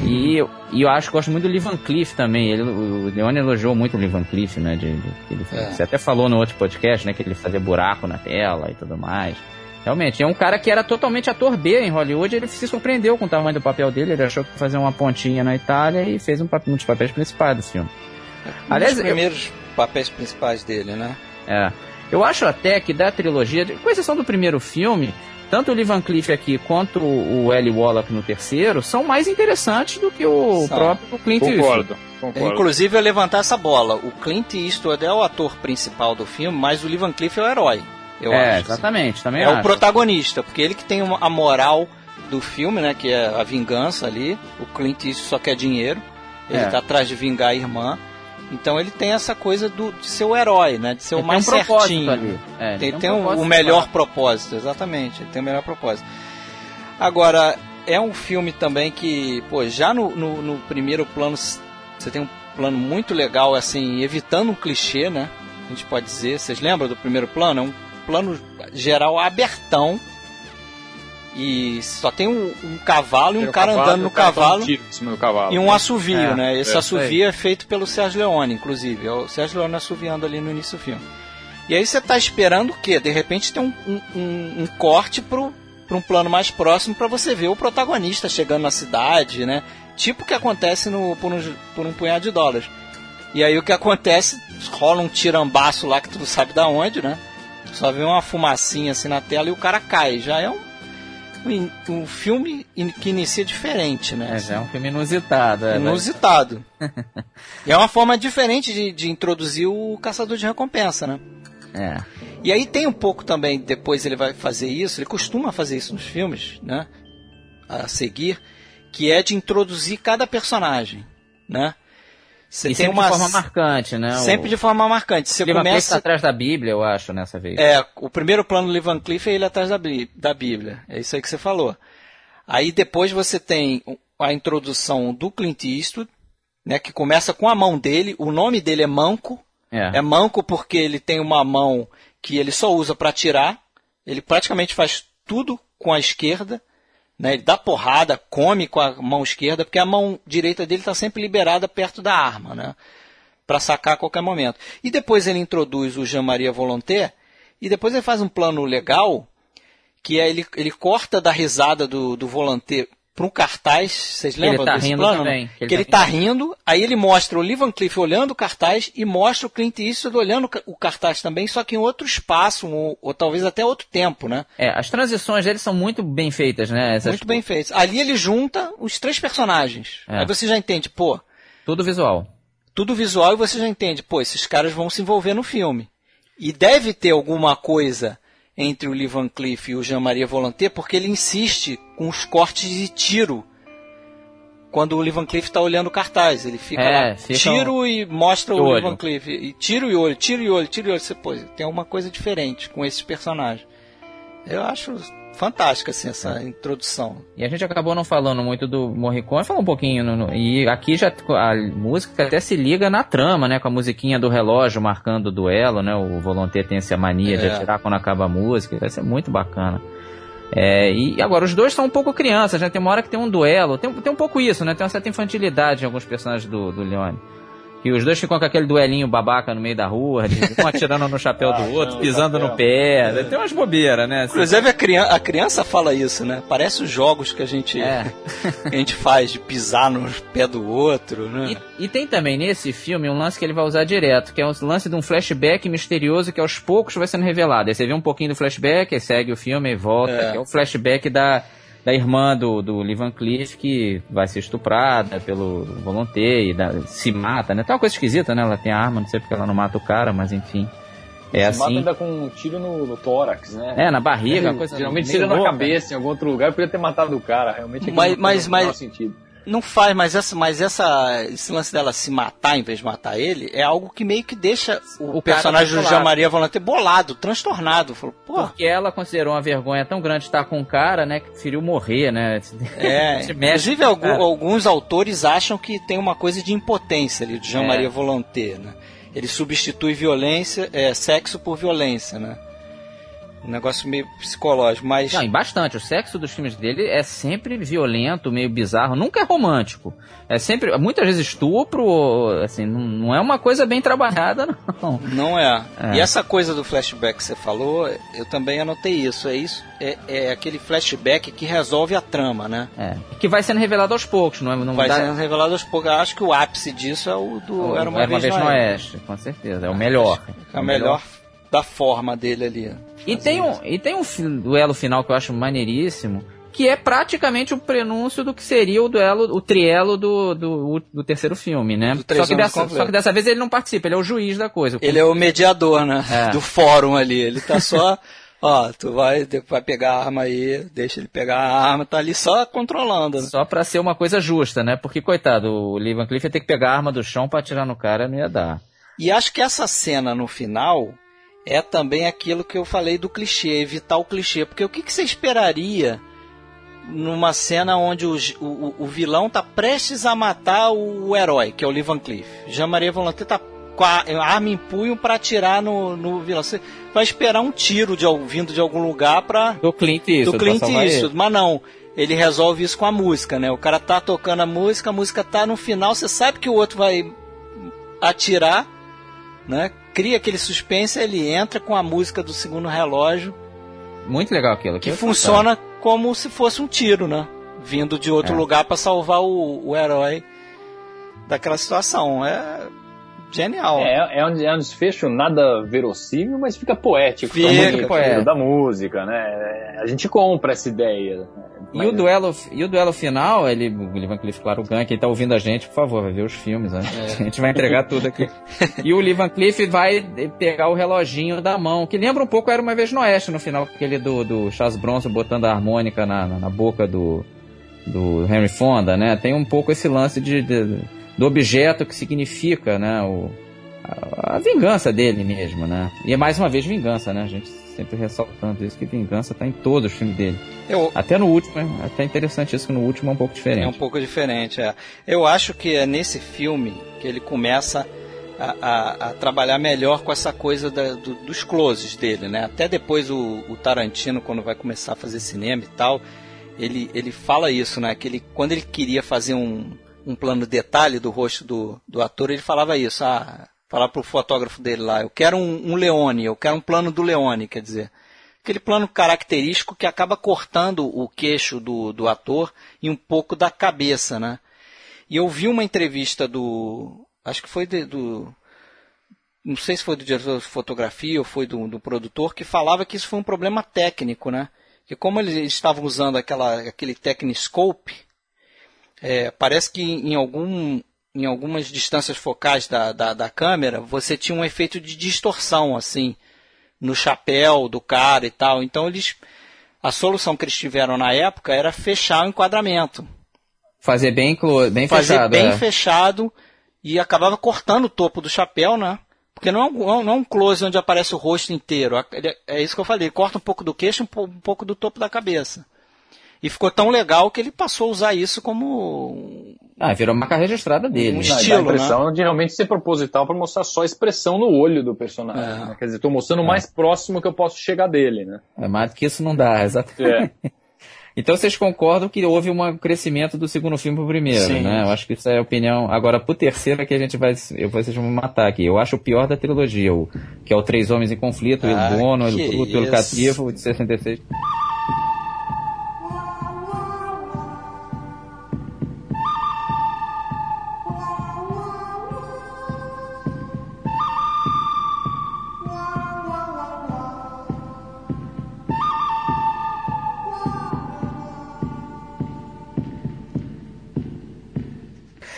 E, e eu acho que gosto muito do Lee Van Cleef também. Ele, o Leone elogiou muito o Lee Van Cleef, né? De, de ele, é. Você até falou no outro podcast, né? Que ele fazia buraco na tela e tudo mais. Realmente, é um cara que era totalmente ator B em Hollywood. Ele se surpreendeu com o tamanho do papel dele. Ele achou que ia fazer uma pontinha na Itália e fez um, um dos papéis principais do filme. Um Aliás, dos primeiros eu... papéis principais dele, né? É. Eu acho até que da trilogia, com exceção do primeiro filme, tanto o Lee Van Cleef aqui quanto o Eli Wallach no terceiro são mais interessantes do que o são. próprio Clint Eastwood. Concordo. Inclusive, eu levantar essa bola. O Clint Eastwood é o ator principal do filme, mas o Lee Van Cleef é o herói. Eu é, acho, exatamente. Também é acho. o protagonista, porque ele que tem a moral do filme, né? Que é a vingança ali. O Clint Eastwood só quer dinheiro. Ele é. tá atrás de vingar a irmã. Então ele tem essa coisa do, de ser o herói, né? De ser ele o mais um certinho. Ali. É, tem, tem, tem um o melhor propósito, exatamente. Ele tem o melhor propósito. Agora, é um filme também que, pô, já no, no, no primeiro plano você tem um plano muito legal, assim, evitando um clichê, né? A gente pode dizer. Vocês lembram do primeiro plano? É um plano geral abertão. E só tem um, um cavalo e um cara cavalo, andando no cavalo, um cavalo, E um assovio, é, né? Esse é, assovio é. é feito pelo Sérgio Leone, inclusive. É o Sérgio Leone assoviando ali no início do filme. E aí você tá esperando o quê? De repente tem um, um, um corte pro, pro um plano mais próximo para você ver o protagonista chegando na cidade, né? Tipo o que acontece no, por, um, por um punhado de dólares. E aí o que acontece? Rola um tirambaço lá que tu não sabe da onde, né? Só vê uma fumacinha assim na tela e o cara cai. Já é um, um, filme que inicia diferente, né? É, é um filme inusitado. É, inusitado. e é uma forma diferente de, de introduzir o caçador de recompensa, né? É. E aí tem um pouco também, depois ele vai fazer isso, ele costuma fazer isso nos filmes, né? A seguir, que é de introduzir cada personagem, né? Você e tem sempre uma... de forma marcante, né? Sempre o... de forma marcante. Você começa tá atrás da Bíblia, eu acho, nessa vez. É, o primeiro plano do Lee Van Cleef é ele atrás da, da Bíblia. É isso aí que você falou. Aí depois você tem a introdução do Clint Eastwood, né, que começa com a mão dele. O nome dele é Manco. É, é Manco porque ele tem uma mão que ele só usa para atirar. Ele praticamente faz tudo com a esquerda. Né? Ele dá porrada, come com a mão esquerda, porque a mão direita dele está sempre liberada perto da arma, né? Para sacar a qualquer momento. E depois ele introduz o Jean-Maria Volonté, e depois ele faz um plano legal, que é ele, ele corta da risada do, do Volonté para um cartaz, vocês lembram ele tá desse rindo plano? Também, que ele, que ele tá, rindo. rindo, aí ele mostra o Lee Van Cleef olhando o cartaz e mostra o Clint Eastwood olhando o cartaz também, só que em outro espaço, ou, ou talvez até outro tempo, né? É, as transições dele são muito bem feitas, né? Essas... Muito bem feitas. Ali ele junta os três personagens. É. Aí você já entende, pô... Tudo visual. Tudo visual e você já entende, pô, esses caras vão se envolver no filme. E deve ter alguma coisa entre o Lee Van Cleef e o Jean-Marie Volonté, porque ele insiste com os cortes de tiro quando o Lee Van Cleef está olhando o cartaz. Ele fica é, lá, tiro um... e mostra o, o Lee Van Cleef. E tiro e olho, tiro e olho, tiro e olho. Você, pô, tem alguma coisa diferente com esses personagens. Eu acho fantástica assim, essa introdução. E a gente acabou não falando muito do Morricone, falou um pouquinho. No, no, e aqui já a música até se liga na trama, né? Com a musiquinha do relógio marcando o duelo, né? O Volonté tem essa mania é. de atirar quando acaba a música. Vai ser muito bacana. É, e agora, os dois são um pouco crianças, né? Tem uma hora que tem um duelo, tem, tem um pouco isso, né? Tem uma certa infantilidade em alguns personagens do, do Leone. E os dois ficam com aquele duelinho babaca no meio da rua, um atirando no chapéu ah, do outro, não, pisando no pé. É. Tem umas bobeiras, né? Inclusive a criança, a criança fala isso, né? Parece os jogos que a gente, é. que a gente faz de pisar no pé do outro, né? E, e, tem também nesse filme um lance que ele vai usar direto, que é o lance de um flashback misterioso que aos poucos vai sendo revelado. Aí você vê um pouquinho do flashback, aí segue o filme e volta, é. que é o flashback da da irmã do, do Lee Van Cleef que vai ser estuprada pelo Volonté e da, se mata, né? Tá uma coisa esquisita, né? Ela tem arma, não sei porque ela não mata o cara, mas enfim. É se assim. mata ainda com um tiro no, no tórax, né? É, na barriga, é, coisa Geralmente tira na cabeça, em algum outro lugar, podia ter matado o cara, realmente. Mas, mas, mas, sentido não faz, mas essa, mas essa, esse lance dela se matar em vez de matar ele é algo que meio que deixa o, o personagem do Jean Maria Volante bolado, transtornado. Falou, Pô. Porque ela considerou uma vergonha tão grande estar com o cara, né, que preferiu morrer, né? É, inclusive algum, alguns autores acham que tem uma coisa de impotência ali do Jean Maria é. Volonté, né? Ele substitui violência, é, sexo por violência, né? Um negócio meio psicológico, mas. Não, bastante. O sexo dos filmes dele é sempre violento, meio bizarro. Nunca é romântico. É sempre. Muitas vezes estupro, assim, não, é uma coisa bem trabalhada, não. Não é. é. E essa coisa do flashback que você falou, eu também anotei isso. É isso. É, é aquele flashback que resolve a trama, né? É. Que vai sendo revelado aos poucos, não é? Não vai dá... sendo revelado aos poucros. Eu acho que o ápice disso é o do o, Era uma, Era uma vez, vez no Oeste. Oeste. Com certeza. É o melhor. É o melhor da forma dele ali. E tem, um, e tem um duelo final que eu acho maneiríssimo, que é praticamente o prenúncio do que seria o duelo, o trielo do, do, do terceiro filme, né? Só que, dessa, só que, dessa, vez ele não participa, ele é o juiz da coisa. Ele é o mediador, né? É. Do fórum ali. Ele tá só. Ó, tu vai, vai pegar a arma aí, deixa ele pegar a arma, tá ali só controlando. Né? Só pra ser uma coisa justa, né? Porque, coitado, o Lee Van Cleef ia ter que pegar a arma do chão pra atirar no cara, não ia dar. E acho que essa cena no final, é também aquilo que eu falei do clichê, evitar o clichê. Porque o que, que você esperaria numa cena onde o, o, o, vilão tá prestes a matar o, o herói, que é o Lee Van Cleef. Jean-Marie Volonté tá com a arma em punho para atirar no, no vilão. Você vai esperar um tiro de, vindo de algum lugar pra... Do Clint Eastwood. Do Clint Eastwood, mas não. Ele resolve isso com a música, né? O cara tá tocando a música, a música tá no final, você sabe que o outro vai atirar, né? Cria aquele suspense, ele entra com a música do segundo relógio. Muito legal aquilo. Que funciona como se fosse um tiro, né? Vindo de outro é. lugar para salvar o, o herói daquela situação. É Genial. É, é, um, é um desfecho nada verossímil, mas fica poético. Fica poético. Da música, né? A gente compra essa ideia. E, o duelo, e o duelo final, ele, o Ivan Cliff, claro, ganha. Quem tá ouvindo a gente, por favor, vai ver os filmes, né? É. A gente vai entregar tudo aqui. e o Ivan Cliff vai pegar o reloginho da mão, que lembra um pouco Era Uma Vez no Oeste, no final, aquele do, do Charles Bronson botando a harmônica na, na, na boca do, do Henry Fonda, né? Tem um pouco esse lance de, de do objeto que significa, né, o, a, a, vingança dele mesmo, né? E é mais uma vez vingança, né? A gente sempre ressaltando isso, que vingança está em todos os filmes dele. Eu, até no último, é até interessante isso que no último é um pouco diferente. É um pouco diferente, é. Eu acho que é nesse filme que ele começa a, a, a trabalhar melhor com essa coisa da, do, dos closes dele, né? Até depois o, o Tarantino, quando vai começar a fazer cinema e tal, ele, ele fala isso, né? Que ele, quando ele queria fazer um, um plano detalhe do rosto do, do ator, ele falava isso, ah, falar pro fotógrafo dele lá, eu quero um, um Leone, eu quero um plano do Leone, quer dizer, aquele plano característico que acaba cortando o queixo do, do ator e um pouco da cabeça, né? E eu vi uma entrevista do, acho que foi de, do, não sei se foi do diretor de fotografia ou foi do, do produtor, que falava que isso foi um problema técnico, né? Que como eles estavam usando aquela, aquele Techniscope, é, parece que em, algum, em algumas distâncias focais da, da, da, câmera você tinha um efeito de distorção, assim, no chapéu do cara e tal. Então eles. A solução que eles tiveram na época era fechar o enquadramento. Fazer bem, bem Fazer fechado. bem é. fechado e acabava cortando o topo do chapéu, né? Porque não é, um, não é um close onde aparece o rosto inteiro. É isso que eu falei. Corta um pouco do queixo, um pouco do topo da cabeça. E ficou tão legal que ele passou a usar isso como. Ah, virou uma marca registrada dele. Um estilo, a impressão né? de realmente ser proposital para mostrar só a expressão no olho do personagem. É. Né? Quer dizer, estou mostrando o é. mais próximo que eu posso chegar dele, né? É mais do que isso não dá, exatamente. É. Então vocês concordam que houve um crescimento do segundo filme pro primeiro, Sim. né? Eu acho que isso é a opinião. Agora, pro terceiro é que a gente vai. Eu, vocês vão me matar aqui. Eu acho o pior da trilogia, o, que é o Três Homens em Conflito, ah, o Bono, o Luto pelo Cativo, de 66.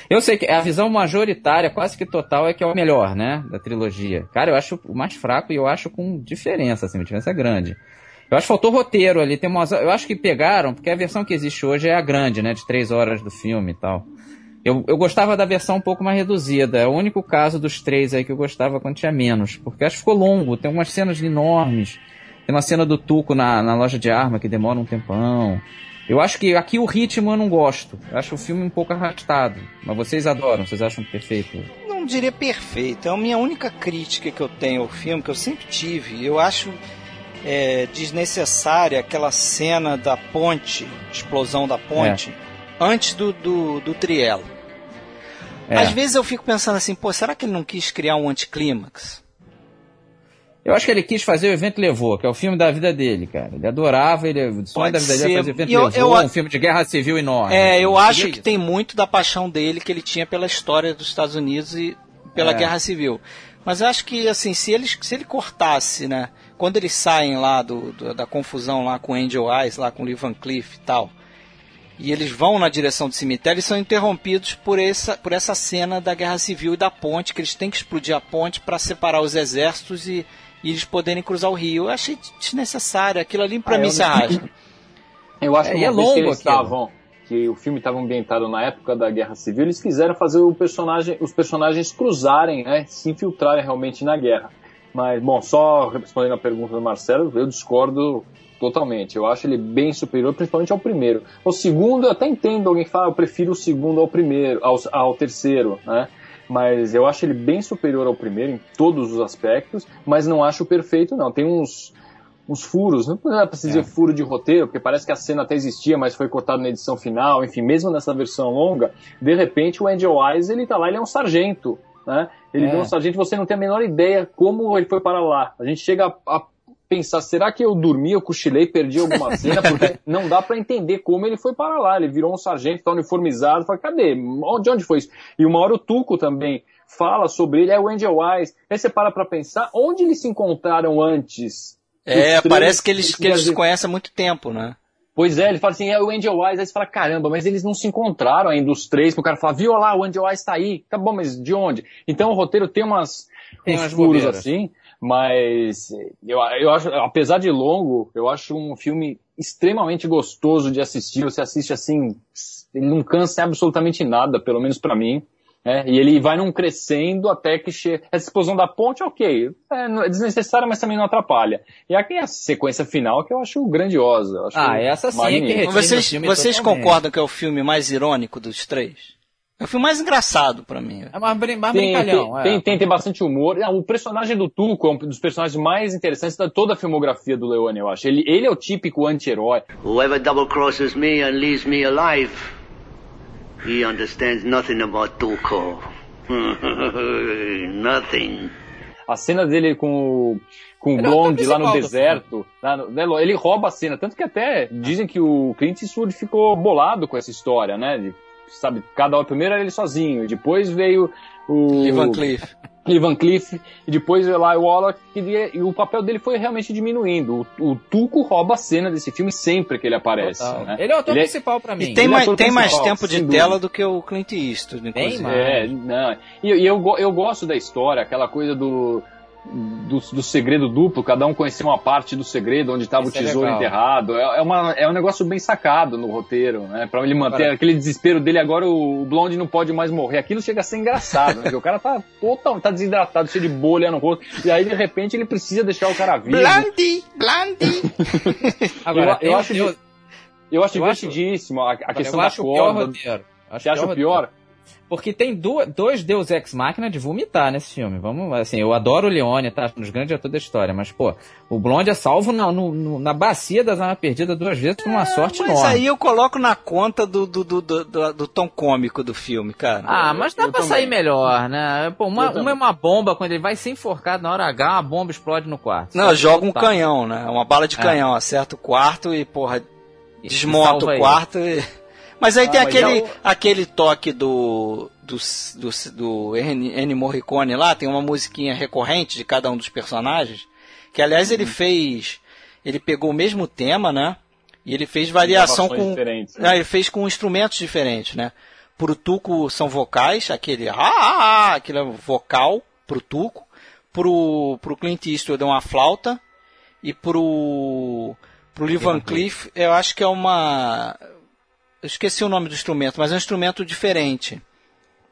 Eu sei que a visão majoritária, quase que total, é que é o melhor, né? Da trilogia. Cara, eu acho o mais fraco e eu acho com diferença, assim, uma diferença grande. Eu acho que faltou roteiro ali. Tem uma, eu acho que pegaram, porque a versão que existe hoje é a grande, né? De três horas do filme e tal. Eu, eu gostava da versão um pouco mais reduzida. É o único caso dos três aí que eu gostava quando tinha menos. Porque acho que ficou longo. Tem umas cenas enormes. Tem uma cena do Tuco na, na loja de arma que demora um tempão. Eu acho que aqui o ritmo eu não gosto. Eu acho o filme um pouco arrastado. Mas vocês adoram, vocês acham perfeito? Não diria perfeito. É a minha única crítica que eu tenho ao filme, que eu sempre tive. Eu acho é, desnecessária aquela cena da ponte, explosão da ponte, é. antes do, do, do trielo. É. Às vezes eu fico pensando assim, pô, será que ele não quis criar um anticlímax? Eu acho que ele quis fazer o evento levou, que é o filme da vida dele, cara. Ele adorava, ele, o sonho da vida dele é fazer o evento eu, levou, eu, um filme de guerra civil enorme. É, eu acho que tem muito da paixão dele que ele tinha pela história dos Estados Unidos e pela é. guerra civil. Mas eu acho que, assim, se ele, se ele cortasse, né? Quando eles saem lá do, do da confusão lá com Angel Eyes, lá com Lee Van Cleef e tal, e eles vão na direção do cemitério e são interrompidos por essa, por essa cena da guerra civil e da ponte, que eles têm que explodir a ponte para separar os exércitos e e eles poderem cruzar o rio. Eu achei desnecessário, aquilo ali pra ah, mim se arrasta. Eu acho é, que, é longo que eles estavam, que o filme estava ambientado na época da Guerra Civil, eles quiseram fazer o personagem, os personagens cruzarem, né, se infiltrarem realmente na guerra. Mas, bom, só respondendo a pergunta do Marcelo, eu discordo totalmente. Eu acho ele bem superior, principalmente ao primeiro. O segundo, eu até entendo alguém que fala, eu prefiro o segundo ao primeiro, ao, ao terceiro, né? Mas eu acho ele bem superior ao primeiro em todos os aspectos, mas não acho perfeito, não. Tem uns, uns furos, não é dizer é. furo de roteiro, porque parece que a cena até existia, mas foi cortado na edição final, enfim, mesmo nessa versão longa, de repente o Angel Wise, ele tá lá, ele é um sargento, né? Ele é. um sargento, você não tem a menor ideia como ele foi para lá. A gente chega a, a pensar, será que eu dormi, eu cochilei, perdi alguma cena? Porque não dá para entender como ele foi para lá. Ele virou um sargento, tá uniformizado, fala, cadê? De onde foi isso? E uma hora o Tuco também fala sobre ele, é o Angel Wise. Aí você para pra pensar, onde eles se encontraram antes? É, parece que eles, que eles se conhecem há muito tempo, né? Pois é, ele fala assim, é o Angel Wise, aí você fala, caramba, mas eles não se encontraram ainda, os três, o cara fala, viu lá, o Angel Wise tá aí, tá bom, mas de onde? Então o roteiro tem umas, tem uns furos assim, mas eu, eu acho, apesar de longo, eu acho um filme extremamente gostoso de assistir. Você assiste assim, ele não cansa absolutamente nada, pelo menos para mim. É, e ele vai num crescendo até que chega. Essa explosão da ponte, ok. É, é desnecessária, mas também não atrapalha. E aqui é a sequência final que eu acho grandiosa. Acho ah, essa sim é que Vocês, vocês concordam que é o filme mais irônico dos três? É o filme mais engraçado para mim. É mais, mais tem, brincalhão. Tem, é. tem, tem, tem, bastante humor. o personagem do Tuco é um dos personagens mais interessantes da toda a filmografia do Leone, eu acho. Ele, ele é o típico anti-herói. Whoever double crosses me and leaves me alive, he understands nothing about Tuco. nothing. A cena dele com, com o Blonde lá no deserto, lá no, né, ele rouba a cena. Tanto que até dizem que o Clint Eastwood ficou bolado com essa história, né? De, sabe, cada hora primeiro era ele sozinho, depois veio o Ivan Cliff. Ivan Cliff, e depois o Eli Wallach, e, e, o papel dele foi realmente diminuindo. O, o Tuco rouba a cena desse filme sempre que ele aparece. Né? Ele é o ator ele é principal é... para mim. E tem, é mais, tem mais tempo de tela do que o Clint Eastwood, inclusive. Tem mais. É, não. E, e eu, eu gosto da história, aquela coisa do do, do, segredo duplo, cada um conhecia uma parte do segredo, onde estava o é tesouro é enterrado. É, é, uma, é um negócio bem sacado no roteiro, né? Pra ele manter Para. aquele desespero dele, agora o, o Blonde não pode mais morrer. Aquilo chega a ser engraçado, né? o cara tá total, tá desidratado, cheio de bolha no rosto, e aí de repente ele precisa deixar o cara vivo. Blondie! Blondie! agora, eu, eu, acho, eu, eu acho divertidíssimo a, a questão da corda. Você acha o pior? Porque tem duas, dois Deus Ex Máquina de vomitar nesse filme. Vamos, assim, eu adoro o Leone, tá? Nos grandes atores da história, mas, pô, o Blonde é salvo na, no, no, na bacia das armas perdidas duas vezes com uma é, sorte mas enorme. Mas aí eu coloco na conta do, do, do, do, do tom cômico do filme, cara. Ah, mas dá eu pra também. sair melhor, né? Pô, uma, uma é uma bomba, quando ele vai ser enforcado na hora H, a bomba explode no quarto. Não, joga um tá. canhão, né? Uma bala de é. canhão, acerta o quarto e, porra, desmonta o quarto ele. e... Mas aí ah, tem aquele, é aquele toque do, do, do, do Ennio Morricone lá, tem uma musiquinha recorrente de cada um dos personagens, que aliás ele uhum. fez, ele pegou o mesmo tema, né? E ele fez variação com, né? Ah, ele fez com instrumentos diferentes, né? Pro Tuco são vocais, aquele ah, ah, ah aquele vocal pro Tuco, pro, pro Clint Eastwood é uma flauta e pro pro Lee Van Cleef eu acho que é uma eu esqueci o nome do instrumento, mas é um instrumento diferente.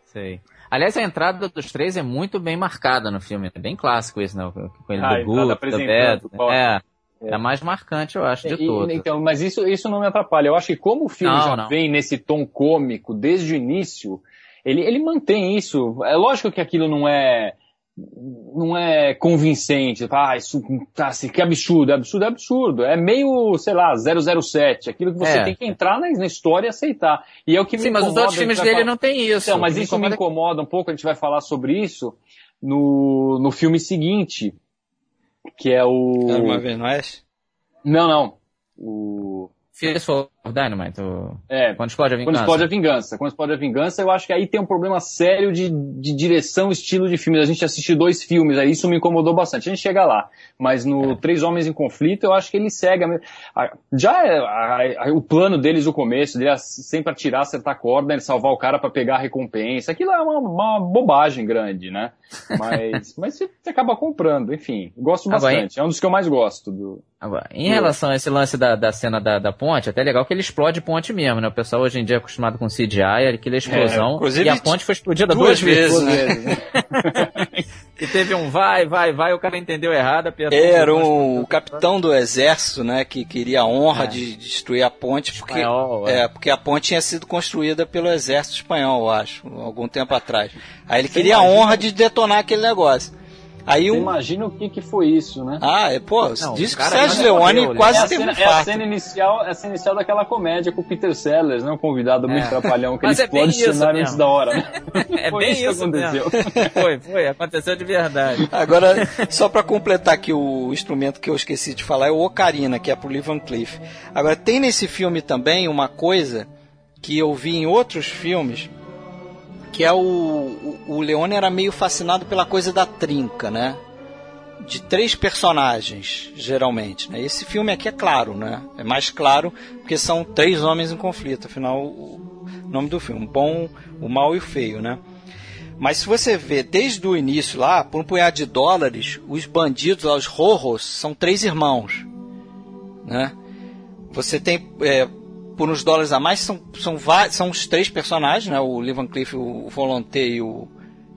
Sei. Aliás, a entrada dos três é muito bem marcada no filme. É bem clássico isso, né? Com ele ah, do Guto, do Beto. É. É. é mais marcante, eu acho, de e, todos. Então, mas isso, isso não me atrapalha. Eu acho que como o filme não, já não. vem nesse tom cômico desde o início, ele, ele mantém isso. É lógico que aquilo não é não é convincente. Ah, isso tá assim, que absurdo, é absurdo, é absurdo. É meio, sei lá, 007, aquilo que você é. tem que entrar na, na, história e aceitar. E é o que Sim, me mas os outros filmes dele falar... não tem isso. Então, mas me isso incomoda... me incomoda um pouco, a gente vai falar sobre isso no, no filme seguinte, que é o... Não, não. O... Fears for Dynamite. O... É, quando explode a vingança. Quando explode a vingança. Quando explode a vingança, eu acho que aí tem um problema sério de, de direção, estilo de filmes. A gente assistiu dois filmes, aí isso me incomodou bastante. A gente chega lá. Mas no é. Três Homens em Conflito, eu acho que ele segue. A, a, já é a, o plano deles, o começo, dele é sempre atirar, acertar a corda, ele salvar o cara para pegar a recompensa. Aquilo é uma, uma bobagem grande, né? Mas, mas você, você acaba comprando, enfim. Gosto bastante. é um dos que eu mais gosto do. Agora, em relação a esse lance da, da cena da, da ponte, até legal que ele explode ponte mesmo, né? O pessoal hoje em dia é acostumado com CGI, aquela explosão. É, e a ponte foi explodida duas, duas vezes. vezes né? E teve um vai, vai, vai, o cara entendeu errado. Era um, o capitão do exército, né, que queria a honra é. de destruir a ponte, porque, espanhol, é. é. porque a ponte tinha sido construída pelo exército espanhol, eu acho, algum tempo atrás. Aí ele Você queria imagina... a honra de detonar aquele negócio. Aí um... imagina o que, que foi isso, né? Ah, é, pô, não, diz que o Sérgio Leone quase é teve cena, um É a cena inicial, é a cena inicial daquela comédia com o Peter Sellers, né? Um convidado muito é. trapalhão, que ele é explode o cenário antes da hora, né? É foi bem isso, isso que aconteceu. foi, foi, aconteceu de verdade. Agora, só para completar aqui o instrumento que eu esqueci de falar, é o Ocarina, que é pro Lee Van Cleef. Agora, tem nesse filme também uma coisa que eu vi em outros filmes, que é o, o, o Leone era meio fascinado pela coisa da trinca, né? De três personagens, geralmente. Né? Esse filme aqui é claro, né? É mais claro porque são três homens em conflito. Afinal, o nome do filme: o bom, o mal e o feio, né? Mas se você vê desde o início lá, por um punhado de dólares, os bandidos, os rorros, são três irmãos, né? Você tem é, por uns dólares a mais, são, são, são os três personagens, né? O Lee Van Cleef, o Volonté e o,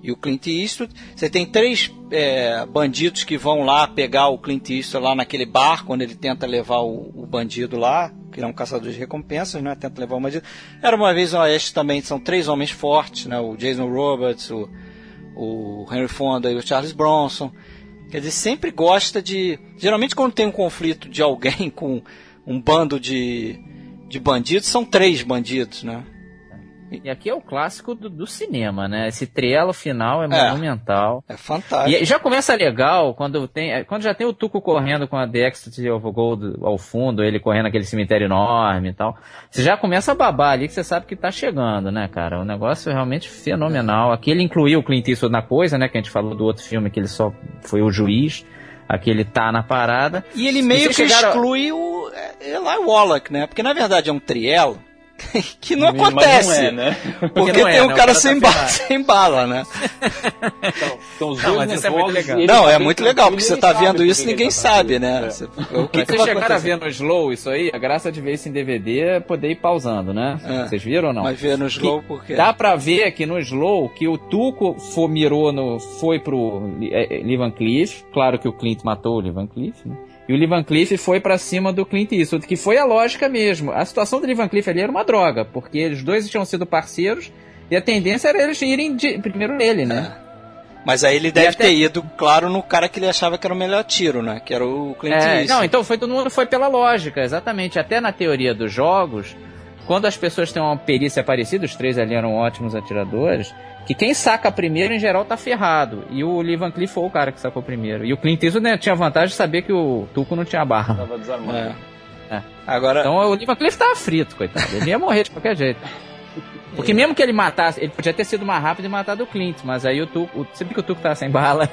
e o Clint Eastwood. Você tem três é, bandidos que vão lá pegar o Clint Eastwood lá naquele bar, quando ele tenta levar o, o bandido lá, que é um caçador de recompensas, né? Tenta levar o bandido. Era uma vez no Oeste também, são três homens fortes, né? O Jason Roberts, o, o Henry Fonda e o Charles Bronson. Quer dizer, sempre gosta de... Geralmente quando tem um conflito de alguém com um bando de de bandidos são três bandidos, né? E aqui é o clássico do, do cinema, né? Esse trielo final é, é, monumental. É fantástico. E já começa legal quando tem, quando já tem o Tuco correndo com a Ecstasy of Gold ao fundo, ele correndo aquele cemitério enorme e tal. Você já começa a babar ali que você sabe que tá chegando, né, cara? O negócio é realmente fenomenal. Aqui ele incluiu o Clint Eastwood na coisa, né? Que a gente falou do outro filme que ele só foi o juiz. Aqui ele tá na parada. E ele meio que chegaram... exclui o Eli Wallach, né? Porque na verdade é um trielo que não acontece. Não é, né? Porque, tem é, um né? cara, cara sem, tá bala, sem bala, né? Então, então os não, dois é muito legal. Não, é muito legal, porque você tá vendo isso e ninguém tá sabe, né? É. Você, o que, que vocês chegaram a ver no slow isso aí? A graça de ver isso em DVD é poder ir pausando, né? É. Vocês viram ou não? Mas ver no slow por quê? Dá pra ver aqui no slow que o Tuco foi, mirou no, foi pro é, Lee Van Cleef. Claro que o Clint matou o Lee Van Cleef, né? E o Lee Van Cleef foi para cima do Clint Eastwood, que foi a lógica mesmo. A situação do Lee Van Cleef ali era uma droga, porque os dois tinham sido parceiros e a tendência era eles irem de, primeiro nele, né? É. Mas aí ele deve até... ter ido, claro, no cara que ele achava que era o melhor tiro, né? Que era o Clint é, Eastwood. Não, então foi todo mundo foi pela lógica, exatamente. Até na teoria dos jogos, quando as pessoas têm uma perícia parecida, os três ali eram ótimos atiradores, que quem saca primeiro, em geral, tá ferrado. E o Lee Van Cleef foi o cara que sacou primeiro. E o Clint Eastwood né, tinha vantagem de saber que o Tuco não tinha barra. Tava desarmado. É. É. Agora... Então o Lee Van Cleef tava frito, coitado. Ele ia morrer de qualquer jeito. Porque mesmo que ele matasse, ele podia ter sido mais rápido e matado o Clint, mas aí o Tuco, sempre que o Tuco tava sem bala,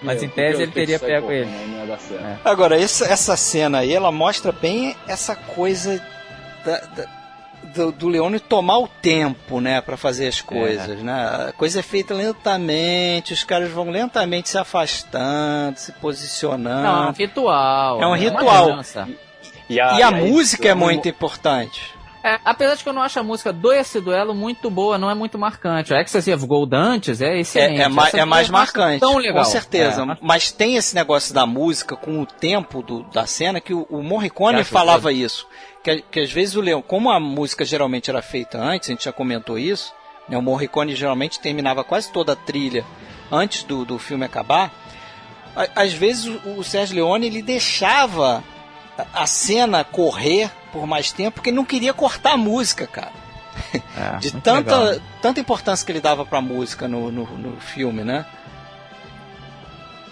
mas em tese ele teria pego ele. Né? É. Agora, essa, essa cena aí, ela mostra bem essa coisa da, da do, do Leone tomar o tempo, né, para fazer as coisas, é. né? A coisa é feita lentamente, os caras vão lentamente se afastando, se posicionando. Não, é um ritual. É um é ritual. E, e a, e a música é muito importante. É, apesar de que eu não acho a música do esse duelo muito boa, não é muito marcante. O Ecstasy of Gold antes é excelente. É, é, mais, é mais marcante, tão legal. com certeza. É. Mas tem esse negócio da música com o tempo do, da cena que o, o Morricone falava isso que, que às vezes o Leão, como a música geralmente era feita antes, a gente já comentou isso, né, o Morricone geralmente terminava quase toda a trilha antes do, do filme acabar, às vezes o, o Sérgio Leone ele deixava a cena correr por mais tempo porque ele não queria cortar a música, cara. É, de tanta, tanta importância que ele dava pra música no, no, no filme, né?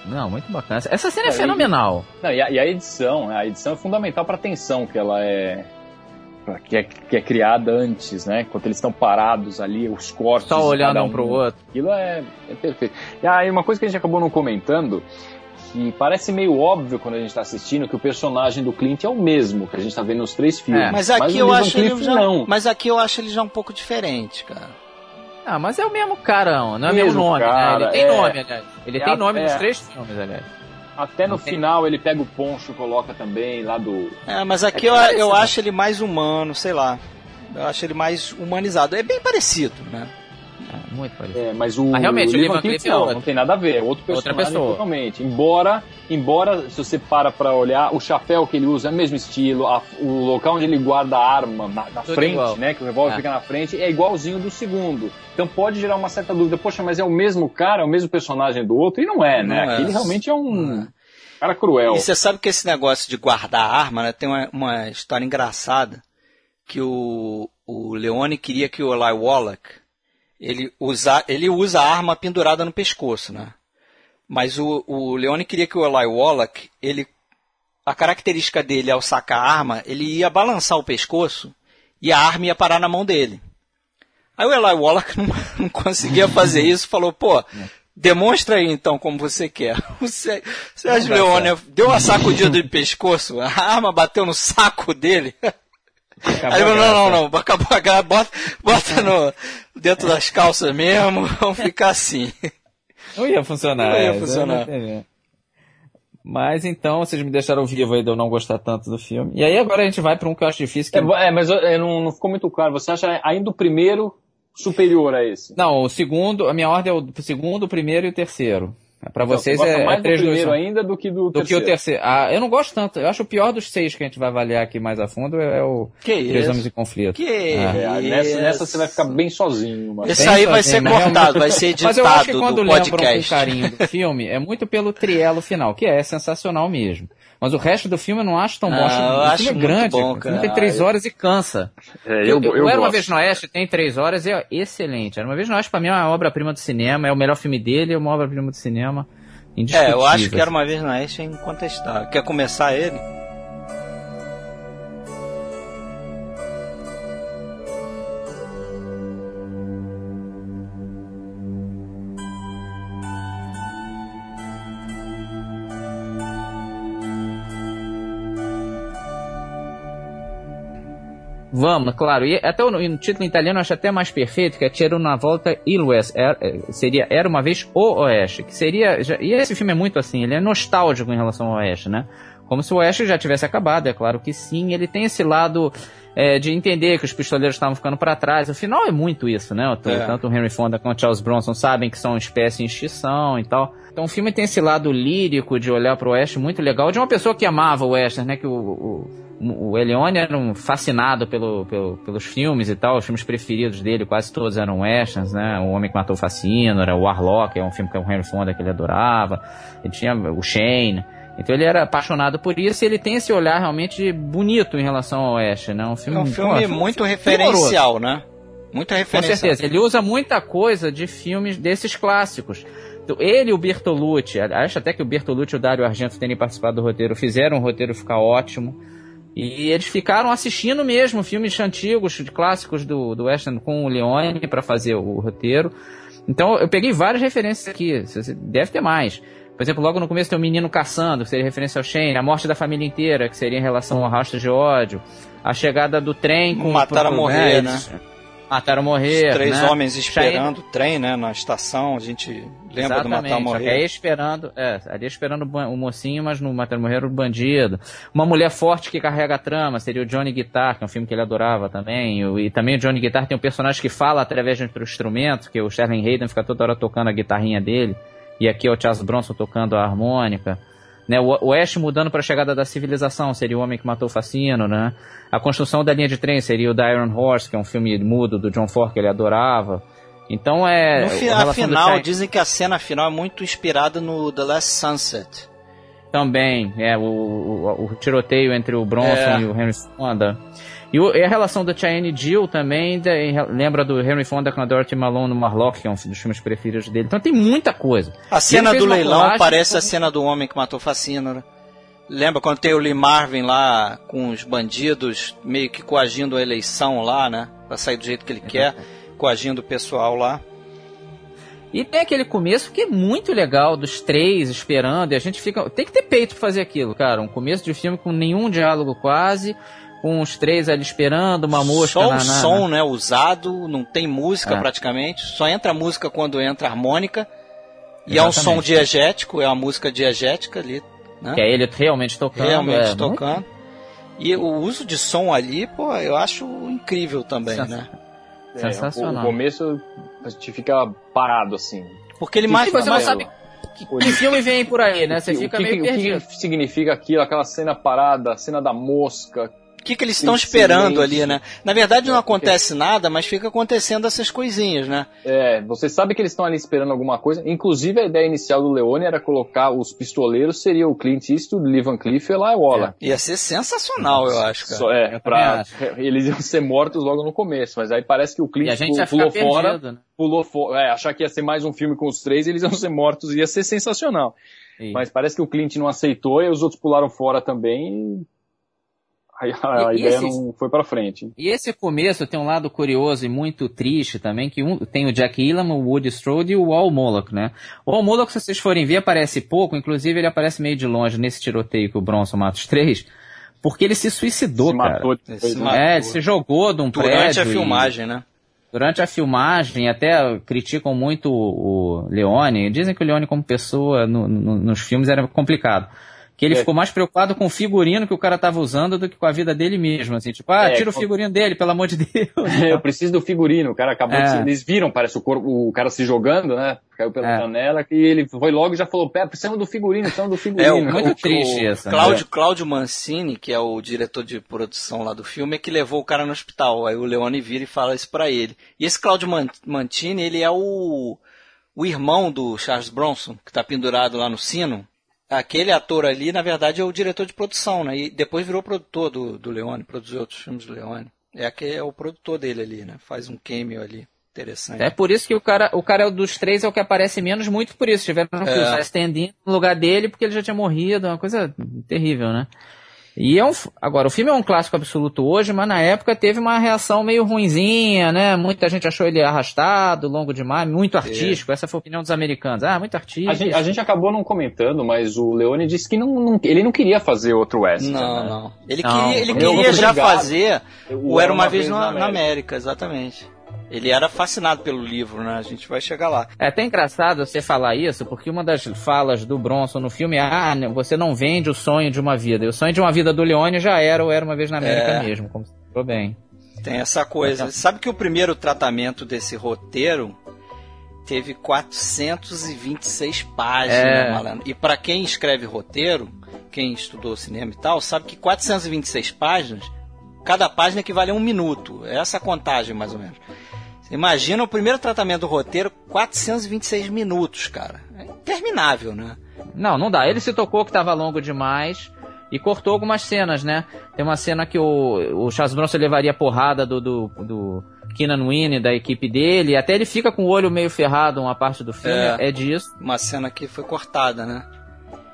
Não, muito bacana. Essa cena é, é fenomenal. E, não, e, a, e, a, edição, a edição é fundamental para a tensão que ela é que é, que é criada antes, né? Quando eles estão parados ali, os cortes. Só olhando um, um pro outro. Aquilo é, é perfeito. E aí, uma coisa que a gente acabou não comentando, que parece meio óbvio quando a gente está assistindo que o personagem do Clint é o mesmo que a gente está vendo nos três filmes. É. Mas aqui mas eu acho ele já, não. Mas aqui eu acho ele já um pouco diferente, cara. Ah, mas é o mesmo carão, não é o mesmo nome, cara, né? Ele tem é... nome, aliás. Ele é tem nome é... nos três filmes, aliás. Até no final ele pega o poncho e coloca também lá do. É, mas aqui é eu, eu acho ele mais humano, sei lá. Eu acho ele mais humanizado. É bem parecido, né? Muito parecido. É, mas o, mas realmente, o, o Lee Van Cleef não, não tem nada a ver, é outro personagem Outra pessoa. totalmente. Embora, embora, se você para pra olhar, o chapéu que ele usa é o mesmo estilo, a, o local onde ele guarda a arma na, na frente, igual. né, que o revólver É. fica na frente, é igualzinho do segundo. Então pode gerar uma certa dúvida, poxa, mas é o mesmo cara, é o mesmo personagem do outro? E não é, né? Não é. Aquele realmente é um é. cara cruel. E você sabe que esse negócio de guardar a arma, né, tem uma, uma história engraçada que o, o Leone queria que o Eli Wallach ele usa, ele usa a arma pendurada no pescoço, né? Mas o, o Leone queria que o Eli Wallach, ele, a característica dele ao sacar a arma, ele ia balançar o pescoço e a arma ia parar na mão dele. Aí o Eli Wallach não, não conseguia fazer isso, falou, pô, demonstra aí então como você quer. O Sé- Sérgio Leone deu uma sacudida de pescoço, a arma bateu no saco dele. Acabou Aí graça. não, não, não, acabou a graça, bota, bota no, dentro das calças mesmo, vamos ficar assim. Não ia funcionar. Não ia é, funcionar. Mas então, vocês me deixaram vivo aí de eu não gostar tanto do filme. E aí agora a gente vai pra um que eu acho difícil. Que... É, é, mas é, não, não ficou muito claro. Você acha ainda o primeiro superior a esse? Não, o segundo, a minha ordem é o segundo, o primeiro e o terceiro. Pra vocês Então, você gosta é, mais é 3, do 2, primeiro 1. ainda do que do, Do que terceiro. o terceiro. Ah, eu não gosto tanto. Eu acho o pior dos seis que a gente vai avaliar aqui mais a fundo é o Que Três isso? Homens em Conflito. Que É, nessa, isso? nessa você vai ficar bem sozinho. Mas... Esse Bem aí vai sozinho, ser mas cortado, realmente- vai ser Mas eu acho que editado quando do lembram com podcast. carinho do filme, é muito pelo trielo final, que é sensacional mesmo. Mas o resto do filme eu não acho tão bom. Eu o filme é grande. bom, o filme cara. tem três Ah, eu- horas e cansa. É, Eu, eu, eu, Era Uma. Vez no Oeste tem três horas e é excelente. Era Uma Vez no Oeste pra mim é uma obra-prima do cinema, é o melhor filme dele, é uma obra-prima do cinema. É, eu acho que era uma vez no Oeste é incontestável. Quer começar ele? Vamos, claro. E até o, no título italiano eu acho até mais perfeito, que é C'era una volta il West. Era, é, seria Era uma vez o Oeste. Que seria. já- e esse filme é muito assim, ele é nostálgico em relação ao Oeste, né? Como se o Oeste já tivesse acabado, é claro que sim. Ele tem esse lado é, de entender que os pistoleiros estavam ficando para trás. O final é muito isso, né? O- É. Tanto o Henry Fonda quanto o Charles Bronson sabem que são uma espécie em extinção e tal. Então o filme tem esse lado lírico de olhar para o Oeste muito legal, de uma pessoa que amava o Western, né? Que o, o, o Elione era um fascinado pelo, pelo- pelos filmes e tal, os filmes preferidos dele, quase todos eram westerns, né? O Homem que Matou o Fascino, era o Warlock, é um filme que é o Henry Fonda que ele adorava. Ele tinha o Shane. Então ele era apaixonado por isso e ele tem esse olhar realmente bonito em relação ao Oeste, né? Um É filme, um pô, filme um muito filme referencial, né? Muito com referencial. certeza. Ele usa muita coisa de filmes desses clássicos. Ele e o Bertolucci, acho até que o Bertolucci e o Dario Argento terem participado do roteiro, fizeram o roteiro ficar ótimo. E eles ficaram assistindo mesmo filmes antigos, de clássicos do, do Western com o Leone para fazer o roteiro. Então eu peguei várias referências aqui, deve ter mais. Por exemplo, logo no começo tem o Menino Caçando, que seria referência ao Shane, a morte da família inteira, que seria em relação ao rastro de ódio, a chegada do trem com... Mataram a morrer, né? Mataram morrer, Os três né? homens esperando o trem, né? Na estação, a gente lembra do Matar Exatamente, só que aí Morrer. esperando, é, ali esperando o mocinho, mas no Matar Morrer o bandido. Uma mulher forte que carrega a trama, seria o Johnny Guitar, que é um filme que ele adorava também. O- E também o Johnny Guitar tem um personagem que fala através de outro instrumento, que o Sterling Hayden fica toda hora tocando a guitarrinha dele. E aqui é o Charles Bronson tocando a harmônica. Né, o o Ash mudando para a chegada da civilização, seria o homem que matou o Facino, né? A construção da linha de trem seria o The Iron Horse, que é um filme mudo do John Ford que ele adorava. Então é. No final, dizem que a cena final é muito inspirada no The Last Sunset. Também, é, o, o, o tiroteio entre o Bronson É. e o Henry Fonda. E, o- e a relação do Cheyenne Jill também da- lembra do Henry Fonda com a Dorothy Malone no Marlock, que é um dos filmes preferidos dele. Então tem muita coisa. A cena do leilão parece a cena do homem que matou o Facino, né? Lembra quando tem o Lee Marvin lá com os bandidos meio que coagindo a eleição lá, né? Pra sair do jeito que ele quer, coagindo o pessoal lá. E tem aquele começo que é muito legal, dos três esperando, e a gente fica. Tem que ter peito pra fazer aquilo, cara. Um começo de filme com nenhum diálogo quase, com os três ali esperando, uma mosca Só na, o na- som, né, usado, não tem música É. praticamente, só entra a música quando entra a harmônica. E é um som Exatamente. diegético, é uma música diegética ali, né? Que é ele realmente tocando. realmente é, tocando. E o uso de som ali, pô, eu acho incrível também, Sens- né? É, Sensacional. O, o começo a gente fica parado assim. Porque ele mais. você não sabe que, que filme vem por aí, né? Você fica que, meio perdido. O que significa aquilo, aquela cena parada, a cena da mosca, o que, que eles estão esperando ali, né? Na verdade não acontece nada, mas fica acontecendo essas coisinhas, né? É, você sabe que eles estão ali esperando alguma coisa. Inclusive a ideia inicial do Leone era colocar os pistoleiros, seria o Clint Eastwood, Lee Van Cleef e Eli Waller. É. Ia ser sensacional, eu acho, cara. Só, é, pra, eles iam ser mortos logo no começo, mas aí parece que o Clint pulou fora, perdido, né? pulou fora, é, achar que ia ser mais um filme com os três, eles iam ser mortos, ia ser sensacional. Mas parece que o Clint não aceitou e os outros pularam fora também Aí a, a ideia esse, não foi para frente. E esse começo tem um lado curioso e muito triste também, que um, tem o Jack Elam, o Woody Strode e o Al Moloch, né? O Al Moloch, se vocês forem ver, aparece pouco, inclusive ele aparece meio de longe nesse tiroteio que o Bronson mata os três, porque ele se suicidou, se cara. Matou, ele se matou. É, ele se jogou de um Durante prédio. Durante a filmagem, e... né? Durante a filmagem, até criticam muito o Leone. Dizem que o Leone, como pessoa, no, no, nos filmes era complicado que ele é. ficou mais preocupado com o figurino que o cara tava usando do que com a vida dele mesmo, assim, tipo, ah, é, tira o figurino dele, pelo amor de Deus. eu preciso do figurino, o cara acabou é. de, eles viram, parece o, corpo, o cara se jogando, né, caiu pela é. janela, e ele foi logo e já falou, pé, precisamos do figurino, precisamos do figurino. É, muito o, triste o, isso. Cláudio, né? Cláudio Mancini, que é o diretor de produção lá do filme, é que levou o cara no hospital, aí o Leone vira e fala isso pra ele. E esse Cláudio Mancini, ele é o, o irmão do Charles Bronson, que tá pendurado lá no sino, aquele ator ali, na verdade, é o diretor de produção, né? E depois virou produtor do, do Leone, produziu outros filmes do Leone. É, aquele, é o produtor dele ali, né? Faz um cameo ali. Interessante. É por isso que o cara, o cara dos três é o que aparece menos, muito por isso. Tiveram que é. usar no lugar dele porque ele já tinha morrido, uma coisa terrível, né? E é um, agora, o filme é um clássico absoluto hoje, mas na época teve uma reação meio ruinzinha, né? Muita gente achou ele arrastado, longo demais, muito artístico. É. Essa foi a opinião dos americanos. Ah, muito artístico. A gente, a gente acabou não comentando, mas o Leone disse que não, não ele não queria fazer outro Western. Não, né? não. Ele não, queria, ele queria já fazer o Era Uma, Vez, na, na, América. na América, exatamente. Ele era fascinado pelo livro, né? A gente vai chegar lá. É até engraçado você falar isso, porque uma das falas do Bronson no filme é: ah, você não vende o sonho de uma vida. E o sonho de uma vida do Leone já era ou era uma vez na América é. mesmo, como você falou bem. Tem essa coisa. Sabe que o primeiro tratamento desse roteiro teve 426 páginas, é... malandro. E para quem escreve roteiro, quem estudou cinema e tal, sabe que 426 páginas, cada página equivale a um minuto. É essa a contagem, mais ou menos. Imagina o primeiro tratamento do roteiro, 426 minutos, cara. É interminável, né? Não, não dá. Ele se tocou que estava longo demais e cortou algumas cenas, né? Tem uma cena que o, o Charles Bronson levaria porrada do, do, do Keenan Winnie, da equipe dele, até ele fica com o olho meio ferrado uma parte do filme, é, é disso. Uma cena que foi cortada, né?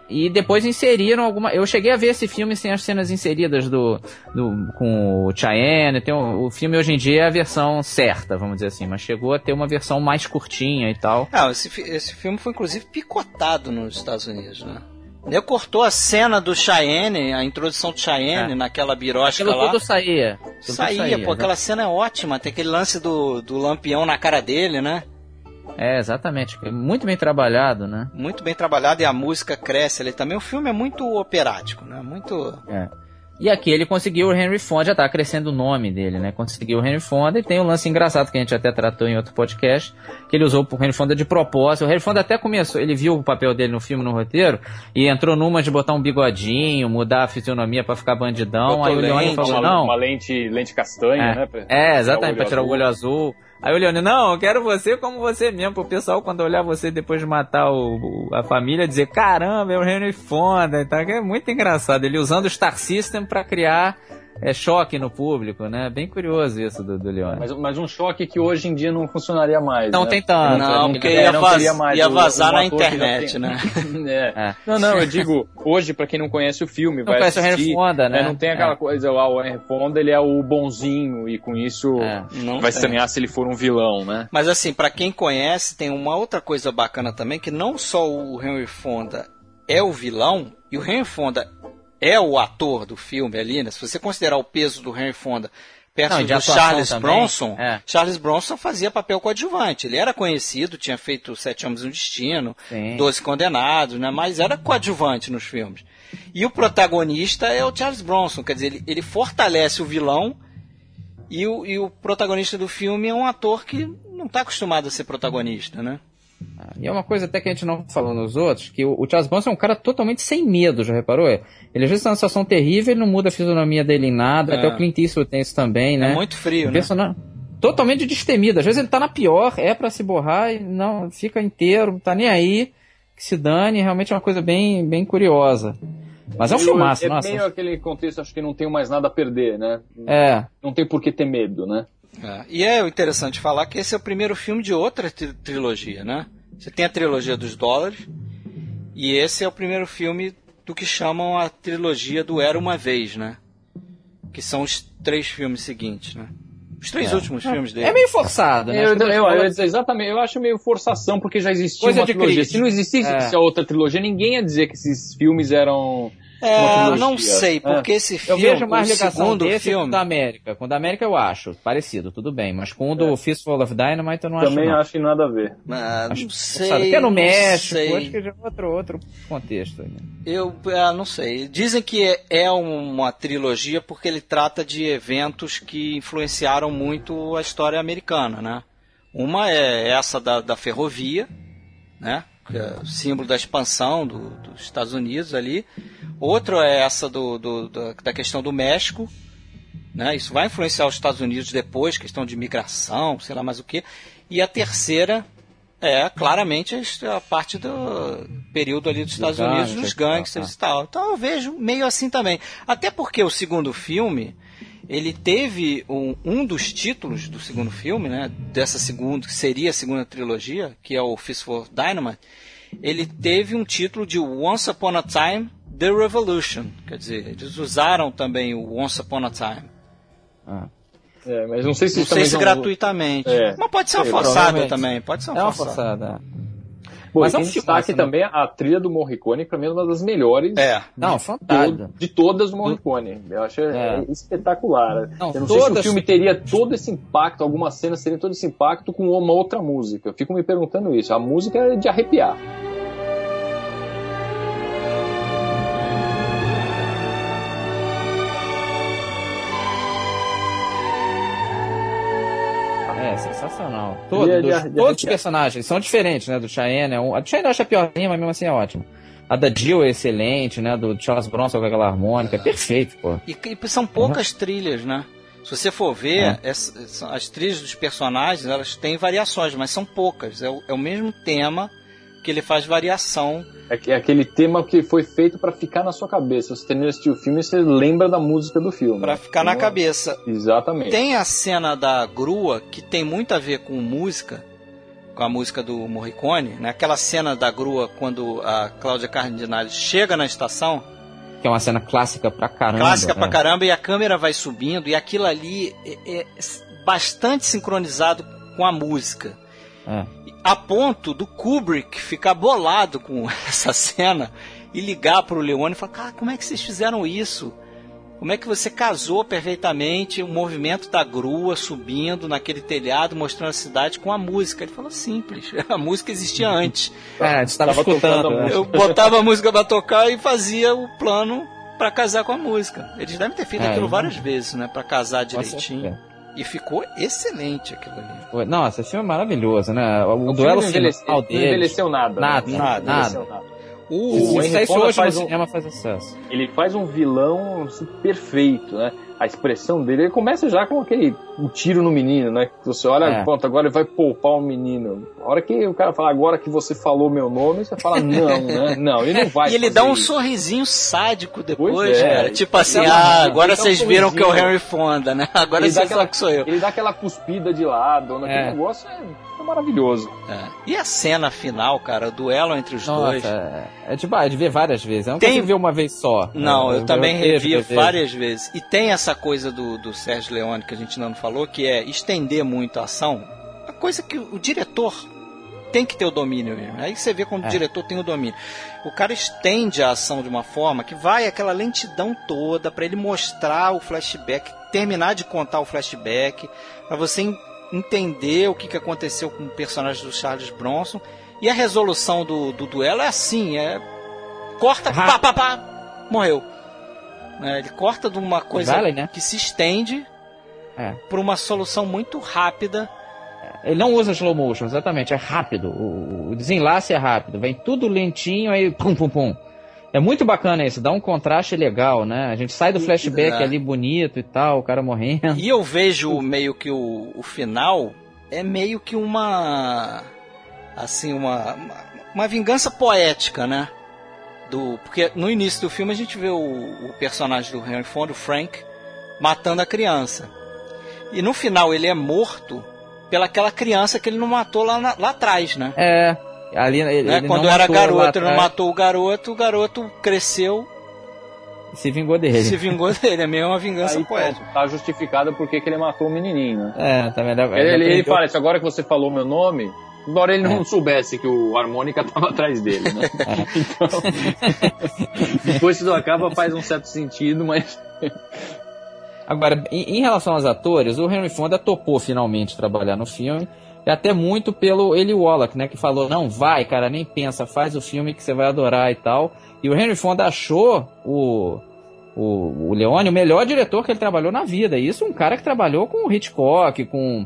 E depois inseriram alguma. Eu cheguei a ver esse filme sem as cenas inseridas do, do com o Cheyenne. Tem o, o filme hoje em dia é a versão certa, vamos dizer assim, mas chegou a ter uma versão mais curtinha e tal. Ah, esse, esse filme foi inclusive picotado nos Estados Unidos, né? Eu cortou a cena do Cheyenne, a introdução do Cheyenne é. naquela birosca Aquilo lá. tudo saía. Tudo saía, saía, pô, né? aquela cena é ótima. Tem aquele lance do, do lampião na cara dele, né? É, exatamente. Muito bem trabalhado, né? Muito bem trabalhado e a música cresce ali também. O filme é muito operático, né? Muito. É. E aqui ele conseguiu o Henry Fonda, já tá crescendo o nome dele, né? Conseguiu o Henry Fonda e tem um lance engraçado que a gente até tratou em outro podcast, que ele usou o Henry Fonda de propósito. O Henry Fonda até começou, ele viu o papel dele no filme, no roteiro, e entrou numa de botar um bigodinho, mudar a fisionomia para ficar bandidão. Aí o Leone falou, não... Uma lente, lente castanha, é, né? Pra, é, exatamente, pra tirar o olho azul. Aí o Leone, não, eu quero você como você mesmo, pro pessoal quando olhar você depois de matar o, a família, dizer, caramba, é o Henry Fonda, então, é muito engraçado, ele usando o Star System para criar é, choque no público, né? Bem curioso isso do, do Leone. Mas, mas, um choque que hoje em dia não funcionaria mais. Não né? tem tanto. Não, porque ia, não vaz, ia vazar o, o na internet, tem... né? é. É. Não, não, eu digo, hoje, para quem não conhece o filme, não vai conhece assistir, o Henry Fonda, né? É, não tem aquela é. coisa, o Henry Fonda, ele é o bonzinho, e com isso é. vai estranhar se ele for um vilão, né? Mas assim, para quem conhece, tem uma outra coisa bacana também, que não só o Henry Fonda é o vilão, e o Henry Fonda é o ator do filme ali, né? Se você considerar o peso do Henry Fonda perto Não, do Charles também. Bronson, é. Charles Bronson fazia papel coadjuvante. Ele era conhecido, tinha feito Sete Homens e um Destino, Sim. Doze Condenados, né? Mas era coadjuvante nos filmes. E o protagonista é o Charles Bronson, quer dizer, ele, ele fortalece o vilão e o, e o protagonista do filme é um ator que não não está acostumado a ser protagonista, né? Ah, e é uma coisa até que a gente não falou nos outros, que o, o Charles Bronson é um cara totalmente sem medo, já reparou? Ele às vezes está numa situação terrível, ele não muda a fisionomia dele em nada, é. até o Clint Eastwood tem isso também, né? É muito frio, né? Totalmente destemido, às vezes ele tá na pior, é para se borrar e não, fica inteiro, tá nem aí, que se dane, realmente é uma coisa bem, bem curiosa. Mas é um filmaço, é nossa. É meio aquele contexto, acho que não tenho mais nada a perder, né? É. Não tem por que ter medo, né? É. E é interessante falar que esse é o primeiro filme de outra tri trilogia, né? Você tem a trilogia dos dólares, e esse é o primeiro filme do que chamam a trilogia do Era Uma Vez, né? Que são os três filmes seguintes, né? Os três é. últimos filmes dele. É meio forçado, né? Eu, eu, eu, eu, exatamente, eu acho meio forçação, porque já existia Coisa uma trilogia. Crítica. Se não existisse é. outra trilogia, ninguém ia dizer que esses filmes eram é, não sei, porque é. esse filme. Eu vejo mais ligação desse filme... com o da América. Com o da América eu acho, parecido, tudo bem. Mas com o do é. Fistful of Dynamite eu não Também acho. Também acho que nada a ver. Mas, acho, não sei. Sabe, porque é no México, acho que já é outro, outro contexto. Né? Eu ah, não sei. Dizem que é, é uma trilogia porque ele trata de eventos que influenciaram muito a história americana, né? Uma é essa da, da ferrovia, né? É símbolo da expansão do, dos Estados Unidos ali. Outro é essa do, do, da questão do México. Né? Isso vai influenciar os Estados Unidos depois, questão de migração, sei lá mais o que. E a terceira é claramente a parte do período ali dos Estados Unidos, dos gangsters e tal. Então eu vejo meio assim também. Até porque o segundo filme, ele teve um, um dos títulos do segundo filme, né? Dessa segunda, que seria a segunda trilogia, que é o Fist for Dynamite, ele teve um título de Once Upon a Time The Revolution. Quer dizer, eles usaram também o Once Upon a Time. Ah. É, mas não sei se não sei se gratuitamente. É. Mas pode ser uma forçada também. Pode ser uma, é uma forçada. Bom, mas é um destaque né? também a trilha do Morricone, para mim é uma das melhores é. não, de, de todas do Morricone. Eu acho é. espetacular. Não, eu não sei se o filme teria todo esse impacto, algumas cenas teriam todo esse impacto com uma outra música. Eu fico me perguntando isso. A música é de arrepiar. Sensacional. Todo, de, dos, de, de, todos os personagens são diferentes, né? Do Cheyenne é um. A do Cheyenne eu acho a piorzinha, mas mesmo assim é ótimo. A da Jill é excelente, né? Do Charles Bronson com aquela harmônica. É perfeito, pô. E, e são poucas uhum. trilhas, né? Se você for ver, é. as, as trilhas dos personagens, elas têm variações, mas são poucas. É o, é o mesmo tema que ele faz variação. É, é aquele tema que foi feito para ficar na sua cabeça. Você termina assistir o filme e você lembra da música do filme. Para ficar então, na cabeça. Exatamente. Tem a cena da grua que tem muito a ver com música, com a música do Morricone, né? Aquela cena da grua quando a Cláudia Cardinale chega na estação. Que é uma cena clássica pra caramba. Clássica né? pra caramba, e a câmera vai subindo, e aquilo ali é, é bastante sincronizado com a música. É a ponto do Kubrick ficar bolado com essa cena e ligar para o Leone e falar: Cara, como é que vocês fizeram isso? Como é que você casou perfeitamente o movimento da grua subindo naquele telhado, mostrando a cidade com a música? Ele falou simples, a música existia antes. É, estava escutando. Né? Eu botava a música para tocar e fazia o plano para casar com a música. Eles devem ter feito é, aquilo várias vezes, né, para casar direitinho. E ficou excelente aquilo ali. Nossa, esse filme é maravilhoso, né? O, o duelo final dele. Não envelheceu nada. Nada, né? nada. nada. nada. O, o Henry Fonda hoje faz um, cinema faz sucesso. Ele faz um vilão assim, perfeito, né? a expressão dele, ele começa já com aquele um tiro no menino, né? Você olha, é. pronto, agora ele vai poupar o menino. A hora que o cara fala, agora que você falou meu nome, você fala, não, né? Não, ele não vai. e ele dá um isso. sorrisinho sádico depois, é. cara. Tipo assim, ah, agora vocês um viram que é o Henry Fonda, né? Agora ele vocês aquela, que sou eu. Ele dá aquela cuspida de lado, né? É. negócio é maravilhoso. É. E a cena final, cara, o duelo entre os Nossa, dois. É, é de, é de ver várias vezes. Eu não tem... ver uma vez só. Não, eu, eu também revi várias vezes. E tem essa coisa do, do Sérgio Leone que a gente não falou, que é estender muito a ação. A coisa que o diretor tem que ter o domínio mesmo. Aí você vê quando é. o diretor tem o domínio. O cara estende a ação de uma forma que vai aquela lentidão toda para ele mostrar o flashback, terminar de contar o flashback, para você entender o que, que aconteceu com o personagem do Charles Bronson. E a resolução do, do duelo é assim, é corta, pá, pá, pá, morreu. É, ele corta de uma coisa vale, né? que se estende é. por uma solução muito rápida Ele não usa slow motion, exatamente, é rápido. O, o desenlace é rápido, vem tudo lentinho, aí pum pum pum. É muito bacana isso, dá um contraste legal, né? A gente sai do flashback é. ali bonito e tal, o cara morrendo. E eu vejo meio que o, o final é meio que uma. Assim, uma. Uma vingança poética, né? Do, porque no início do filme a gente vê o, o personagem do Henry Fonda, o Frank, matando a criança. E no final ele é morto pelaquela criança que ele não matou lá, na, lá atrás, né? É. Ali, ele, né? ele Quando era garoto, ele não matou o garoto, o garoto cresceu. Se vingou dele. Se vingou dele, é meio uma vingança Aí, poética. Tá justificado porque que ele matou o menininho, né? É, tá vendo? Ele, ele, ele fala isso, agora que você falou meu nome, embora ele não é. soubesse que o harmônica tava atrás dele, né? É. Então, depois tudo acaba, faz um certo sentido, mas... Agora, em, em, relação aos atores, o Henry Fonda topou finalmente trabalhar no filme. E até muito pelo Eli Wallach, né? Que falou, não, vai, cara, nem pensa, faz o filme que você vai adorar e tal. E o Henry Fonda achou o, o, o Leone o melhor diretor que ele trabalhou na vida. E isso um cara que trabalhou com o Hitchcock, com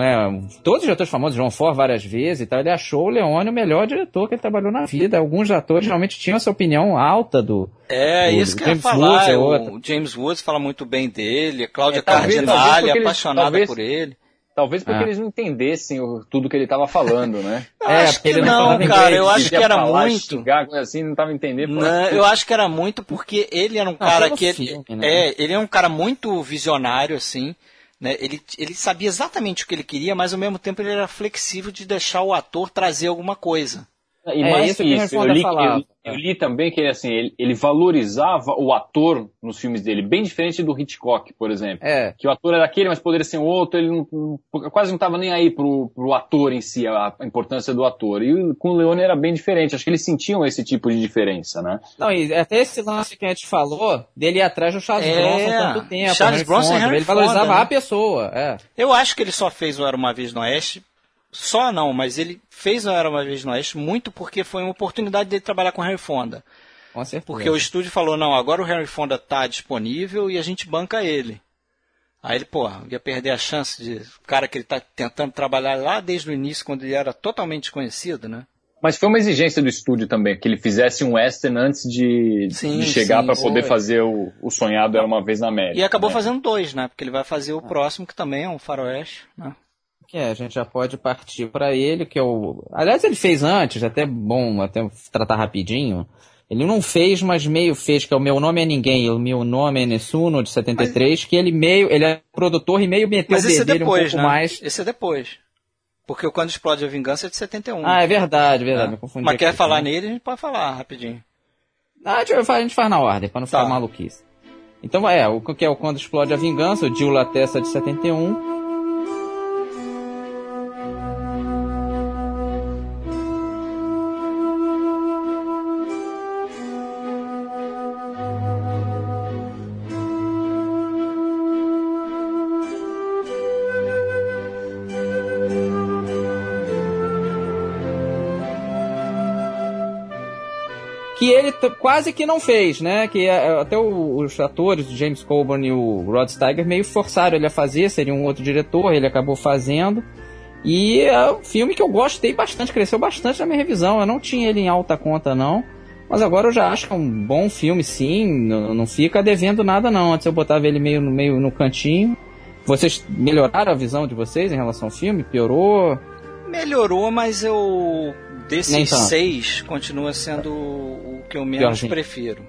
é, todos os diretores famosos, João Ford várias vezes e tal, ele achou o Leone o melhor diretor que ele trabalhou na vida. Alguns atores realmente tinham essa opinião alta do. É, do, isso que eu ia falar. Woods, o James Woods fala muito bem dele, a Cláudia é, Cardinale, apaixonada talvez, por ele. Talvez porque ah. eles não entendessem o, tudo que ele estava falando, né? Eu é, acho que ele não, não cara. Eu acho que era falar, muito. Xingar, assim, não estava entendendo. Não, eu acho que era muito porque ele era um cara que. Filme, ele, né? É, ele é um cara muito visionário, assim. Né? Ele, ele sabia exatamente o que ele queria, mas ao mesmo tempo ele era flexível de deixar o ator trazer alguma coisa. E é mais isso que isso, eu li, eu, eu li, também que assim, ele, ele, valorizava o ator nos filmes dele, bem diferente do Hitchcock, por exemplo. É. Que o ator era aquele, mas poderia ser outro, ele não, quase não estava nem aí pro, pro ator em si, a, a, importância do ator. E com o Leone era bem diferente, acho que eles sentiam esse tipo de diferença, né? Não, e até esse lance que a gente falou, dele ir atrás do Charles é, Bronson tanto tempo. Charles Bronson Fonda, Ele valorizava Fonda, né? a pessoa, é. Eu acho que ele só fez o Era Uma Vez no Oeste só não, mas ele fez o Era Uma Vez no Oeste muito porque foi uma oportunidade dele trabalhar com o Harry Fonda. Com certeza. Porque o estúdio falou, não, agora o Harry Fonda está disponível e a gente banca ele. Aí ele, pô, ia perder a chance de o cara que ele está tentando trabalhar lá desde o início, quando ele era totalmente desconhecido, né? Mas foi uma exigência do estúdio também, que ele fizesse um western antes de, sim, de chegar para poder fazer o, o sonhado Era Uma Vez na América. E acabou né? fazendo dois, né? Porque ele vai fazer o próximo, que também é um faroeste, né? Que é, a gente já pode partir para ele, que é o. Aliás, ele fez antes, até bom até tratar rapidinho. Ele não fez, mas meio fez, que é o Meu Nome é Ninguém, o Meu Nome é Nessuno, de 73, mas... que ele meio, ele é produtor e meio meteu mas o dedo é depois, um pouco né? mais. Esse é depois. Porque o Quando Explode a Vingança é de 71. Ah, é verdade, verdade, é. me confundi. Mas aqui, quer falar né? nele, a gente pode falar rapidinho. Ah, a gente faz, na ordem, para não ficar tá. maluquice. Então, é, o que é o Quando Explode a Vingança, o Gil Latessa de 71, ele quase que não fez, né? Que é, é, até o, os atores, o James Coburn e o Rod Steiger, meio forçaram ele a fazer, seria um outro diretor, ele acabou fazendo. E é um filme que eu gostei bastante, cresceu bastante na minha revisão. Eu não tinha ele em alta conta, não. Mas agora eu já acho que é um bom filme, sim. Não, não fica devendo nada, não. Antes eu botava ele meio no, meio no cantinho. Vocês melhoraram a visão de vocês em relação ao filme? Piorou? Melhorou, mas eu desses seis continua sendo o que eu menos prefiro.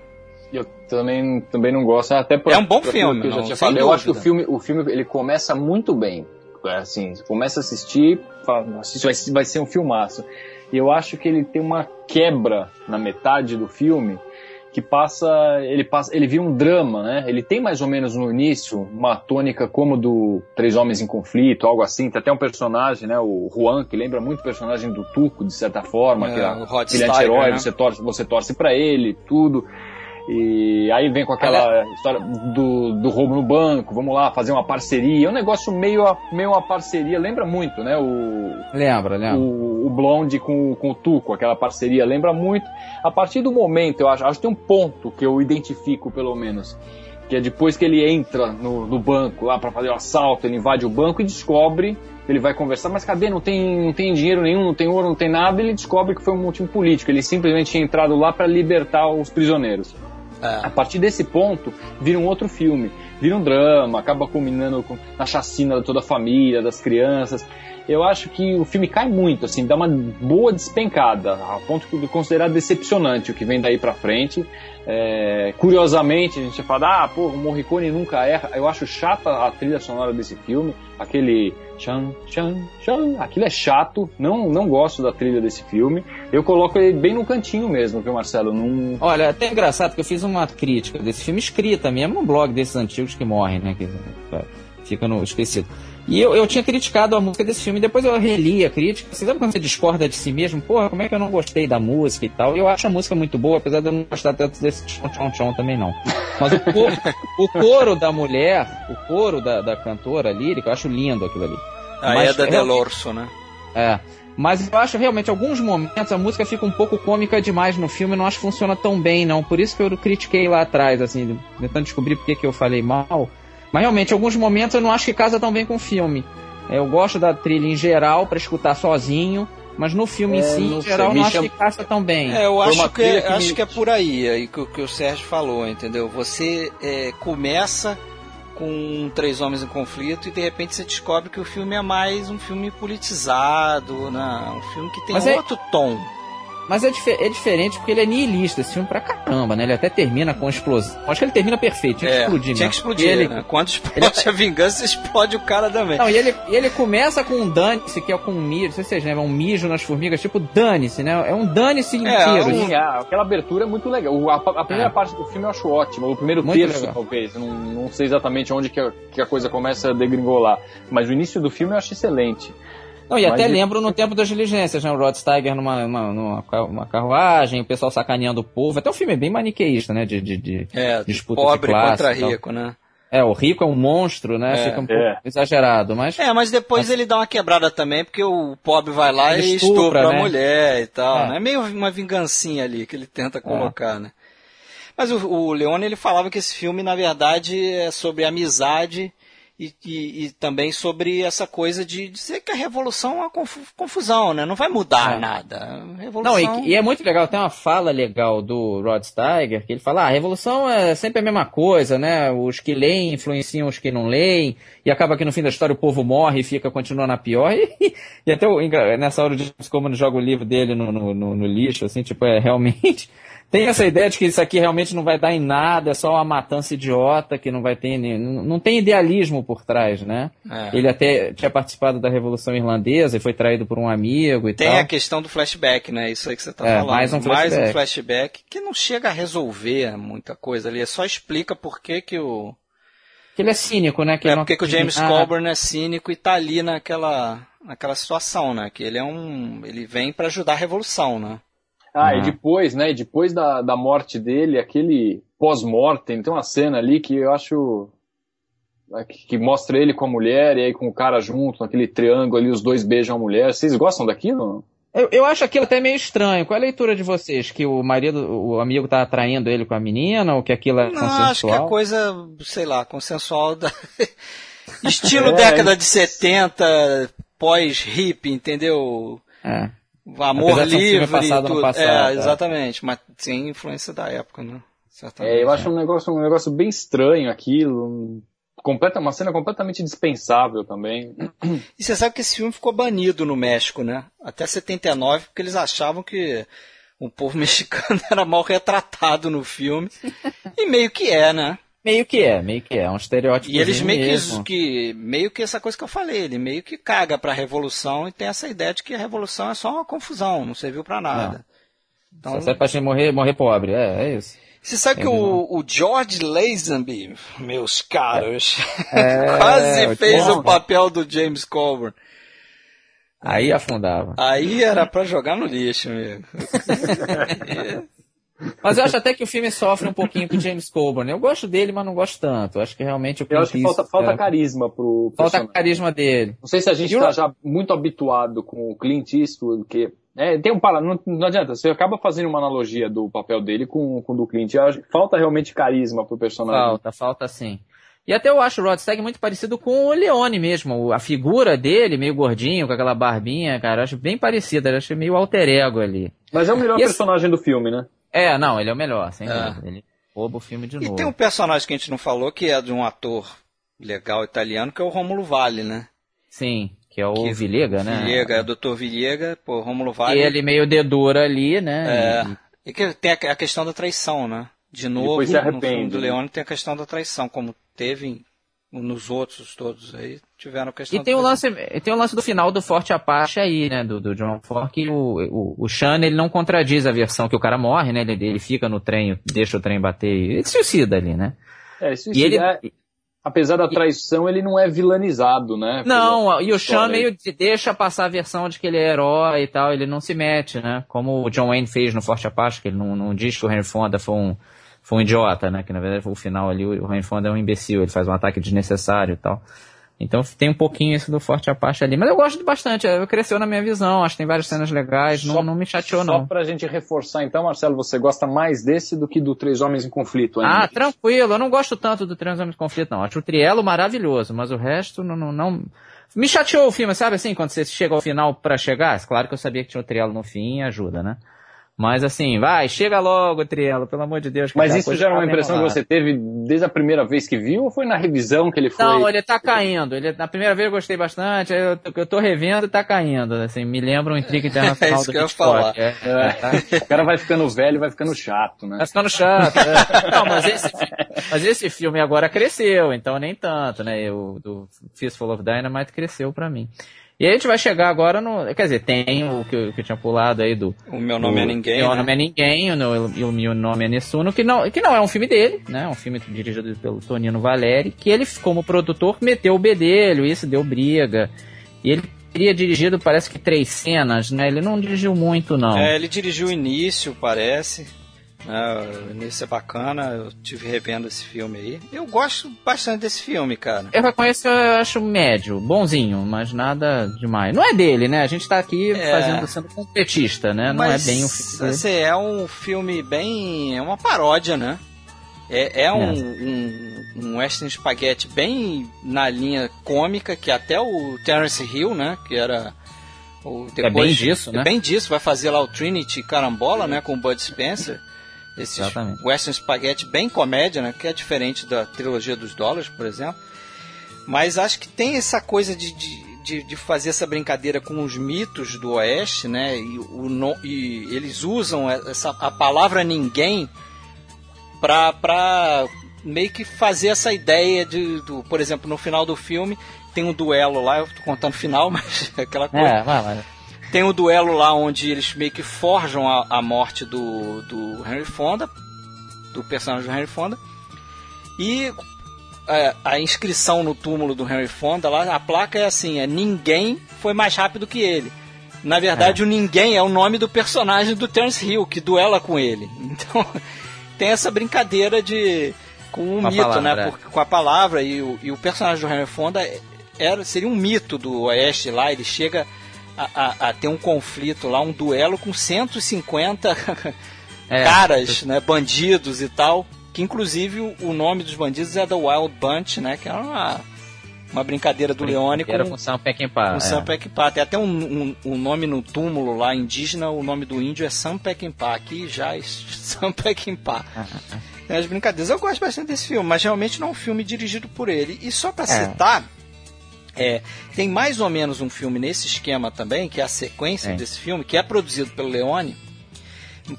Eu também, também não gosto, até por, É um bom filme, eu, já tinha eu acho que o filme, o filme ele começa muito bem. É assim, você começa a assistir, fala, assiste, vai, vai ser um filmaço. E eu acho que ele tem uma quebra na metade do filme que passa, ele passa, ele vira um drama, né? Ele tem mais ou menos no início uma tônica como do Três Homens em Conflito, algo assim. Tem até um personagem, né? O Juan, que lembra muito o personagem do Tuco, de certa forma, é, que era, é anti-herói, né? você torce, você torce para ele, tudo. E aí vem com aquela história do, do roubo no banco, vamos lá, fazer uma parceria. É um negócio meio, meio uma parceria, lembra muito, né? O, lembra, lembra. O, o, o Blonde com, com o Tuco, aquela parceria, lembra muito. A partir do momento, eu acho, acho que tem um ponto que eu identifico, pelo menos, que é depois que ele entra no, no banco lá para fazer o assalto, ele invade o banco e descobre, ele vai conversar, mas cadê? Não tem, não tem dinheiro nenhum, não tem ouro, não tem nada, ele descobre que foi um motivo político, ele simplesmente tinha entrado lá para libertar os prisioneiros. É. A partir desse ponto, vira um outro filme, vira um drama, acaba culminando com, na chacina de toda a família, das crianças. Eu acho que o filme cai muito, assim, dá uma boa despencada, a ponto de considerar decepcionante o que vem daí pra frente. É, curiosamente, a gente fala, ah, pô, o Morricone nunca erra. Eu acho chata a trilha sonora desse filme, aquele chan, chan, chan, aquilo é chato, não, não gosto da trilha desse filme. Eu coloco ele bem no cantinho mesmo, viu, Marcelo? Num... Olha, é até engraçado que eu fiz uma crítica desse filme escrita mesmo no blog desses antigos que morrem, né? Que fica no esquecido. E eu, eu tinha criticado a música desse filme, depois eu reli a crítica. Você sabe quando você discorda de si mesmo? Porra, como é que eu não gostei da música e tal? Eu acho a música muito boa, apesar de eu não gostar tanto desse tchon-tchon também não. Mas o coro, o coro da mulher, o coro da, da cantora lírica, eu acho lindo aquilo ali. A Mas, Eda Delorso, né? É. Mas eu acho realmente, alguns momentos a música fica um pouco cômica demais no filme, não acho que funciona tão bem, não. Por isso que eu critiquei lá atrás, assim, tentando descobrir por que eu falei mal. Mas realmente, em alguns momentos eu não acho que casa tão bem com o filme. É, eu gosto da trilha em geral para escutar sozinho, mas no filme é, em si, em geral, não acho que casa tão bem. É, eu acho, que, é, que acho me... que é por aí, aí que, que o Sérgio falou, entendeu? Você é, começa com Três Homens em Conflito e de repente você descobre que o filme é mais um filme politizado, né? um filme que tem mas é outro é... tom. Mas é, dif é, diferente porque ele é nihilista, esse filme pra caramba, né? Ele até termina com explosão. Acho que ele termina perfeito, tinha que é, explodir, Tinha né? que explodir, ele, né? Quando explode ele... a vingança, explode o cara também. Não, e ele, ele começa com um dane-se, que é com um mijo, não sei se vocês lembram, um mijo nas formigas, tipo dane-se, né? É um dane-se é, inteiro. Um... É, aquela abertura é muito legal. A, a primeira é. parte do filme eu acho ótima, o primeiro muito terço, legal. talvez. Não, não sei exatamente onde que a, que a coisa começa a degringolar. Mas o início do filme eu acho excelente. Não, e até lembro no tempo das diligências, né? O Rod Steiger numa, numa, numa, carruagem, o pessoal sacaneando o povo. Até o filme é bem maniqueísta, né? De, de, de é, disputa pobre de classe. contra rico, né? É, o rico é um monstro, né? É, Fica um pouco é. exagerado, mas... É, mas depois mas... ele dá uma quebrada também, porque o pobre vai lá ele e estupra, estupra né? a mulher e tal, é. né? É meio uma vingancinha ali que ele tenta colocar, é. né? Mas o, o Leone, ele falava que esse filme, na verdade, é sobre amizade e, e, e, também sobre essa coisa de dizer que a revolução é uma confusão, né? Não vai mudar é. nada. Revolução... Não, e, e, é muito legal, tem uma fala legal do Rod Steiger, que ele fala, ah, a revolução é sempre a mesma coisa, né? Os que leem influenciam os que não leem, e acaba que no fim da história o povo morre e fica continuando a pior. E, e até o, nessa hora o James Coleman joga o livro dele no, no, no, no lixo, assim, tipo, é realmente tem essa ideia de que isso aqui realmente não vai dar em nada, é só uma matança idiota, que não vai ter. Não tem idealismo por trás, né? É. Ele até tinha participado da Revolução Irlandesa e foi traído por um amigo e tem tal. Tem a questão do flashback, né? Isso aí que você tá é, falando. Mais um flashback. Mais um flashback que não chega a resolver muita coisa ali, só explica por que que o. Que ele é cínico, né? Que é, porque que o James ah. Coburn é cínico e tá ali naquela, naquela situação, né? Que ele é um. Ele vem para ajudar a revolução, né? Ah, uhum. e depois, né? Depois da, da morte dele, aquele pós-mortem, tem uma cena ali que eu acho né, que mostra ele com a mulher e aí com o cara junto, naquele triângulo ali, os dois beijam a mulher. Vocês gostam daquilo? Eu, eu acho aquilo até meio estranho. Qual é a leitura de vocês? Que o marido, o amigo tá atraindo ele com a menina ou que aquilo é Não, consensual? acho que é coisa, sei lá, consensual da... Estilo é, década de 70, pós-hip, entendeu? É. Amor livre passado tudo. Passado, é, é, exatamente. Mas sem influência da época, né? Certamente. É, eu acho um negócio, um negócio bem estranho aquilo. Completa, uma cena completamente dispensável também. E você sabe que esse filme ficou banido no México, né? Até 79, porque eles achavam que o povo mexicano era mal retratado no filme. E meio que é, né? Meio que é, meio que é, é um estereótipo. E eles meio que, que, meio que essa coisa que eu falei, ele meio que caga pra revolução e tem essa ideia de que a revolução é só uma confusão, não serviu para nada. Então, só serve pra morrer, morrer pobre, é, é isso. Você sabe é que o, o, George Lazenby, meus caros, é, quase fez o papel do James Coburn. Aí afundava. Aí era para jogar no lixo mesmo. Mas eu acho até que o filme sofre um pouquinho com o James Coburn. Eu gosto dele, mas não gosto tanto. Eu acho que realmente o Eu acho que falta, falta carisma pro Falta personagem. carisma dele. Não sei se a gente E o- tá já muito habituado com o Clint Eastwood, que é, tem um para não, não adianta, você acaba fazendo uma analogia do papel dele com, com o do Clint. Eu acho que falta realmente carisma pro personagem. Falta, falta sim. E até eu acho o Rod Stag muito parecido com o Leone mesmo. A figura dele, meio gordinho, com aquela barbinha, cara, eu acho bem parecida. Eu acho meio alter ego ali. Mas é o melhor E esse- personagem do filme, né? É, não, ele é o melhor, sem É. dúvida. Ele rouba o filme de E novo. tem um personagem que a gente não falou, que é de um ator legal italiano, que é o Rômulo Vale, né? Sim, que é o Que- Villega, né? Villega, é o Dr. Villega, pô, Rômulo E Vale. ele meio dedura ali, né? É. E que tem a, a questão da traição, né? De novo, no arrepende, filme do né? Leone tem a questão da traição, como teve em- nos outros todos aí, tiveram questão E tem o lance, e tem o lance do final do Forte Apache aí, né, do, do John Ford, que o, o, o Sean, ele não contradiz a versão que o cara morre, né, ele, ele fica no trem, deixa o trem bater, e ele se suicida ali, né. É, isso, E ele, é- apesar da traição, ele não é vilanizado, né? não, e o aí. meio de- deixa passar a versão de que ele é herói e tal, ele não se mete, né, como o John Wayne fez no Forte Apache, que ele não, não diz que o Henry Fonda foi um, foi um idiota, né, que na verdade o final ali, o Henry Fonda é um imbecil, ele faz um ataque desnecessário e tal. Então tem um pouquinho isso do Forte Apache ali. Mas eu gosto bastante, eu cresceu na minha visão, acho que tem várias cenas legais, não, Só- não me chateou Só não. pra gente reforçar, então, Marcelo, você gosta mais desse do que do Três Homens em Conflito ainda? Ah, tranquilo, eu não gosto tanto do Três Homens de Conflito não. Acho o Trielo maravilhoso, mas o resto não, não, não- Me chateou o filme, sabe assim, quando você chega ao final pra chegar? Claro que eu sabia que tinha o Trielo no fim, ajuda, né? Mas assim, vai, chega logo, Trielo, pelo amor de Deus. Mas isso já era uma tá impressão que você teve desde a primeira vez que viu ou foi na revisão que ele foi? Não, ele tá caindo. Ele, na primeira vez eu gostei bastante, eu, tô- eu tô revendo e tá caindo. Assim, me lembra um intriga internacional É isso do que eu falar. É, é, tá. O cara vai ficando velho e vai ficando chato, né? Tá ficando chato. é. Não, mas esse, mas esse filme agora cresceu, então nem tanto, né? O do Fistful of Dynamite cresceu pra mim. E aí a gente vai chegar agora no. Quer dizer, tem o que, eu- que eu tinha pulado aí do. O meu nome é do- ninguém. Meu né? nome é ninguém, o meu, e o meu nome é Nessuno, que não, que não é um filme dele, né? É um filme dirigido pelo Tonino Valeri, que ele, como produtor, meteu o bedelho, isso deu briga. E ele teria dirigido, parece que três cenas, né? Ele não dirigiu muito, não. É, ele dirigiu o início, parece. Né? o início é bacana, eu tive revendo esse filme aí. Eu gosto bastante desse filme, cara. Eu reconheço eu acho médio, bonzinho, mas nada demais. Não é dele, né? A gente tá aqui É. fazendo, sendo completista, né? Não Mas, é bem o filme assim, é um filme bem. É uma paródia, né? É, é um, um, um western spaghetti bem na linha cômica, que até o Terence Hill, né? Que era. O, É bem disso, né? É bem disso, vai fazer lá o Trinity Carambola, né? Com o Bud Spencer. Esse Exatamente. western spaghetti bem comédia, né? Que é diferente da trilogia dos dólares, por exemplo. Mas acho que tem essa coisa de, de, de, de fazer essa brincadeira com os mitos do Oeste, né? E, o, e eles usam essa, a palavra ninguém pra, pra meio que fazer essa ideia de, do, por exemplo, no final do filme tem um duelo lá, eu tô contando o final, mas é aquela coisa. É, vai, vai. Tem um duelo lá onde eles meio que forjam a, a morte do, do Henry Fonda, do personagem do Henry Fonda. E é, a inscrição no túmulo do Henry Fonda, lá, a placa é assim, é ninguém foi mais rápido que ele. Na verdade, o ninguém é o nome do personagem do Terence Hill, que duela com ele. Então, tem essa brincadeira de com o a mito, palavra, né? é. Porque, com a palavra e o, e o personagem do Henry Fonda era, seria um mito do Oeste lá, ele chega a, a- a ter um conflito lá, um duelo com 150 É. caras, né, bandidos e tal, que inclusive o, nome dos bandidos é The Wild Bunch, né, que era uma, uma brincadeira do Leone com, Era com Sam Peckinpah. com é. Sam Peckinpah. Tem até um, um, um nome no túmulo lá indígena, o nome do índio é Sam Peckinpah, aqui já é Sam Peckinpah. Tem as brincadeiras. Eu gosto bastante desse filme, mas realmente não é um filme dirigido por ele. E só para É. citar, é, tem mais ou menos um filme nesse esquema também, que é a sequência Tem. desse filme, que é produzido pelo Leone,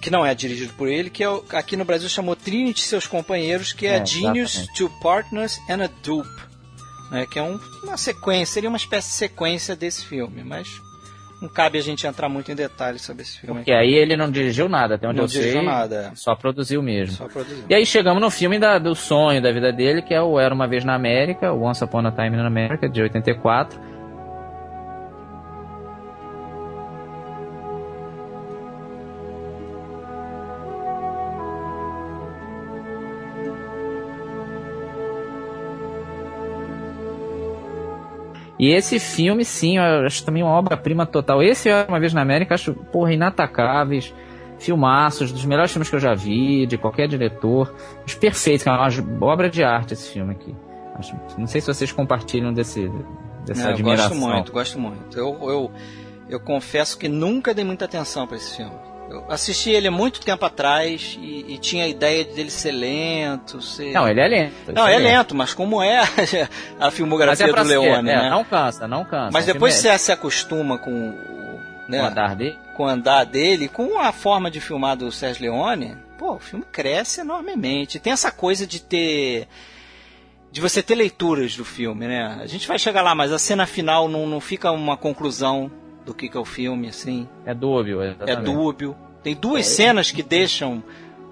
que não é dirigido por ele, que é aqui no Brasil chamou Trinity e seus companheiros, que é, É, Genius, exatamente. Two Partners and a Dupe. Né, que é um- uma sequência, seria uma espécie de sequência desse filme, mas não cabe a gente entrar muito em detalhes sobre esse filme. Porque aí ele não dirigiu nada, até onde Não eu sei. dirigiu nada, é. Só produziu mesmo. Só produziu. E aí chegamos no filme da- do sonho da vida dele, que é o Era Uma Vez na América, o Once Upon a Time in America, de 84. E esse filme, sim, eu acho também uma obra-prima total. Esse, Uma Vez na América, acho, porra, inatacáveis. Filmaços, dos melhores filmes que eu já vi, de qualquer diretor. Os perfeitos, é uma obra de arte esse filme aqui. Acho, não sei se vocês compartilham desse, dessa é, admiração. Gosto muito, gosto muito. Eu, eu, eu confesso que nunca dei muita atenção para esse filme. Eu assisti ele há muito tempo atrás e, e, tinha a ideia dele ser lento. Ser... Não, ele é lento. Não, é, é lento, lento, mas como é a filmografia é do Leone, é, né? Não cansa, não cansa. Mas depois você se acostuma com, né, o andar dele. com o andar dele, com a forma de filmar do Sérgio Leone, pô, o filme cresce enormemente. Tem essa coisa de ter de você ter leituras do filme, né? A gente vai chegar lá, mas a cena final não, não fica uma conclusão do que, que é o filme, assim. É dúbio, exatamente. É dúbio. Tem duas é, cenas que deixam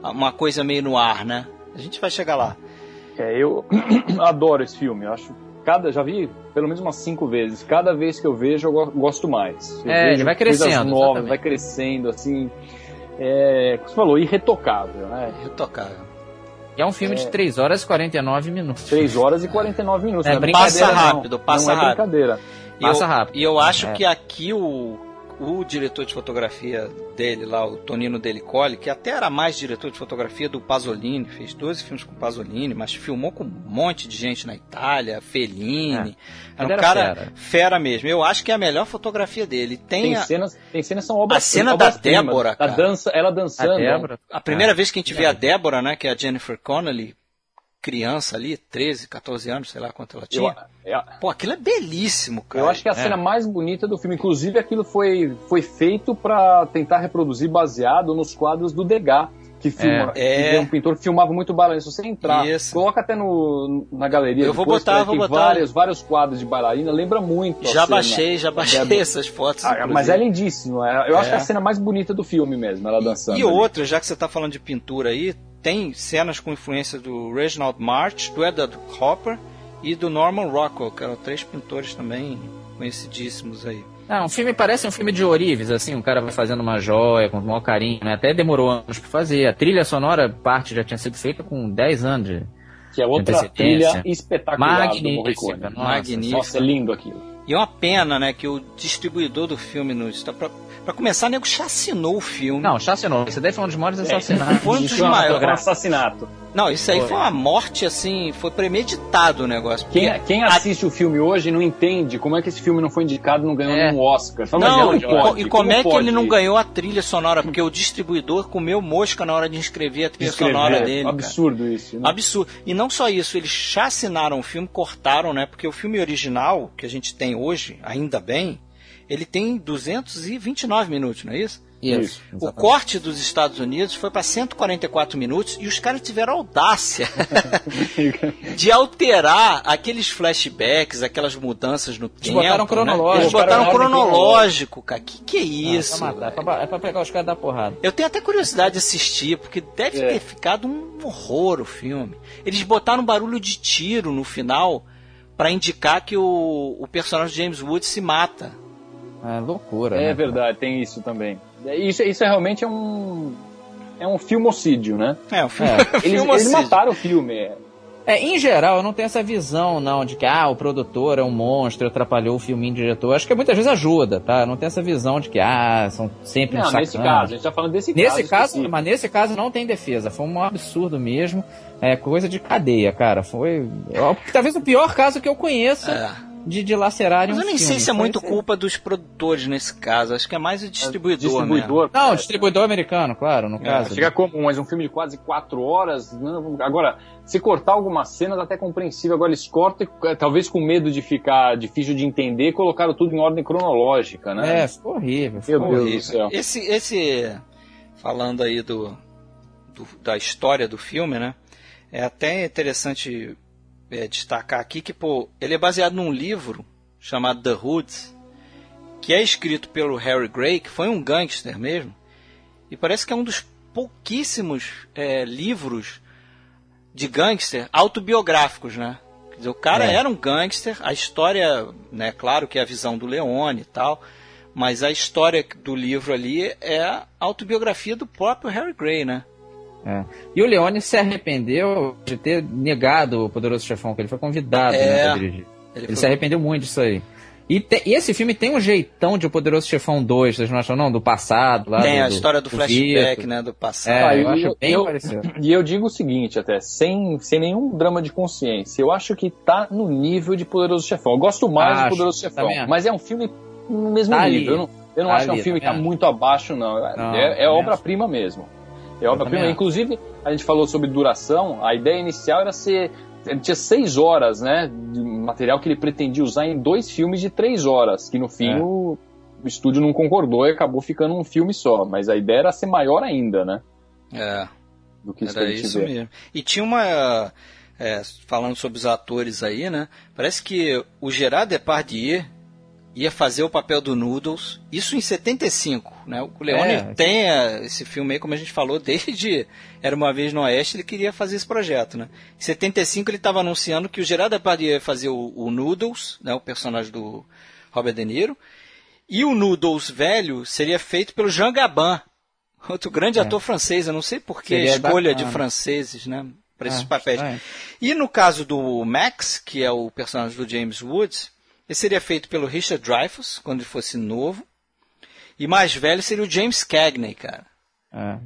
uma coisa meio no ar, né? A gente vai chegar lá. É, eu adoro esse filme. Eu acho cada já vi pelo menos umas cinco vezes. Cada vez que eu vejo, eu gosto mais. Eu é, ele vai crescendo. Novas, vai crescendo, assim. É, como você falou, irretocável, né? Irretocável. E é um filme é... de 3 horas e 49 minutos. 3 horas e 49 minutos. É, é passa rápido, não. passa não é brincadeira. Passa rápido. E eu acho é. que aqui o, o diretor de fotografia dele lá, o Tonino Delicoli, que até era mais diretor de fotografia do Pasolini, fez 12 filmes com o Pasolini, mas filmou com um monte de gente na Itália, Fellini. É. Era um cara fera. fera. mesmo. Eu acho que é a melhor fotografia dele. Tem, tem a... cenas, tem cenas são obras A cena da Débora, cara. A dança, ela dançando. A, Débora. a primeira é. vez que a gente vê a Débora, né, que é a Jennifer Connelly, criança ali, 13, 14 anos, sei lá quanto ela tinha. Eu, eu, Pô, aquilo é belíssimo, cara. Eu acho que é a é. cena mais bonita do filme. Inclusive, aquilo foi, foi feito para tentar reproduzir baseado nos quadros do Degas. Que, filma, é, que é um pintor que filmava muito bailarina. Se você entrar, Isso. coloca até no, na galeria. Eu vou botar, vou botar. Vários, vários quadros de bailarina, lembra muito. Já baixei, já baixei essas fotos. Ah, mas é lindíssimo. É, eu é. acho que é a cena mais bonita do filme mesmo, ela dançando. E ali. outra, já que você está falando de pintura aí, tem cenas com influência do Reginald March, do Edward Hopper e do Norman Rockwell, que eram três pintores também conhecidíssimos aí. Ah, um filme parece um filme de Orives, assim, um cara vai fazendo uma joia com o maior carinho, né? Até demorou anos para fazer. A trilha sonora, parte já tinha sido feita com 10 anos de Que é outra trilha espetacular Magnífica, do Nossa, Magnífica. Nossa, é lindo aquilo. E é uma pena, né, que o distribuidor do filme nos Pra começar, o nego chacinou o filme. Não, chacinou. Isso daí foi um dos maiores assassinatos. É, foi um dos maiores. Um assassinato. Não, isso aí foi. foi uma morte, assim, foi premeditado o negócio. Quem, quem assiste a... o filme hoje não entende como é que esse filme não foi indicado não ganhou é. nenhum Oscar. Fala, não, não pode, e como, como é que ele não ganhou a trilha sonora? Porque o distribuidor comeu mosca na hora de inscrever a trilha Escrever. sonora dele. Absurdo cara. isso. Né? Absurdo. E não só isso, eles chacinaram o filme, cortaram, né? Porque o filme original, que a gente tem hoje, ainda bem, ele tem 229 minutos, não é isso? Isso. O corte dos Estados Unidos foi para 144 minutos e os caras tiveram audácia de alterar aqueles flashbacks, aquelas mudanças no Eles tempo. Botaram né? cronológico. Eles botaram cronológico, cara. Que que é isso? Ah, é, pra, é pra pegar os caras da porrada. Eu tenho até curiosidade de assistir, porque deve é. ter ficado um horror o filme. Eles botaram um barulho de tiro no final para indicar que o, o personagem James Woods se mata. É loucura. É né, verdade, tem isso também. Isso, isso é realmente é um. É um filmocídio, né? É, um filme, é. Eles, eles mataram o filme. É. É, em geral, eu não tenho essa visão, não, de que ah, o produtor é um monstro, atrapalhou o filminho diretor. Acho que muitas vezes ajuda, tá? Eu não tenho essa visão de que, ah, são sempre Não, nesse caso, a gente tá falando desse nesse caso. caso mas nesse caso não tem defesa. Foi um absurdo mesmo. É coisa de cadeia, cara. Foi. Talvez o pior caso que eu conheça. É de dilacerarem Mas eu nem sei se é muito culpa dos produtores nesse caso. Acho que é mais o distribuidor, distribuidor mesmo. Não, o distribuidor americano, claro, no é, caso. Chega como, mas um filme de quase quatro horas. Agora, se cortar algumas cenas, até compreensível. Agora eles cortam, é, talvez com medo de ficar difícil de entender, colocaram tudo em ordem cronológica, né? É, ficou horrível. Ficou Meu Deus horrível. do céu. Esse, esse, falando aí do, do, da história do filme, né? É até interessante é, destacar aqui que pô, ele é baseado num livro chamado The Hoods, que é escrito pelo Harry Gray, que foi um gangster mesmo, e parece que é um dos pouquíssimos é, livros de gangster autobiográficos, né? Quer dizer, o cara é. era um gangster, a história, né, claro que é a visão do Leone e tal, mas a história do livro ali é a autobiografia do próprio Harry Gray, né? É. E o Leone se arrependeu de ter negado o Poderoso Chefão, que ele foi convidado é, né, pra dirigir. Ele, ele foi... se arrependeu muito disso aí. E, te, e, esse filme tem um jeitão de O Poderoso Chefão 2, vocês não acham não? Do passado. Lá tem do, a história do, do flashback, né? Do passado. É, ah, eu, eu acho bem eu, parecido. E eu digo o seguinte até, sem, sem nenhum drama de consciência, eu acho que tá no nível de Poderoso Chefão. Eu gosto mais acho, do Poderoso Chefão, tá mas é um filme no mesmo tá nível. Ali. Eu não, eu não tá acho que é um ali, filme tá que tá muito abaixo, não. não é é obra-prima mesmo. É obra-prima. Inclusive, a gente falou sobre duração, a ideia inicial era ser ele tinha seis horas, né, de material que ele pretendia usar em dois filmes de três horas, que no fim é. o, o, estúdio não concordou e acabou ficando um filme só, mas a ideia era ser maior ainda, né? É. Do que era isso mesmo. E tinha uma, é, falando sobre os atores aí, né, parece que o Gerard Depardieu ia fazer o papel do Noodles, isso em 75, né? O Leone é, tem é, esse filme aí, como a gente falou, desde Era Uma Vez no Oeste, ele queria fazer esse projeto, né? Em 75 ele estava anunciando que o Gerard Depardieu ia fazer o, o, Noodles, né? O personagem do Robert De Niro, e o Noodles velho seria feito pelo Jean Gabin, outro grande é. ator francês, eu não sei por que a escolha bacana. de franceses, né? Para esses papéis. E no caso do Max, que é o personagem do James Woods, ele seria feito pelo Richard Dreyfuss, quando ele fosse novo. E mais velho seria o James Cagney, cara. É,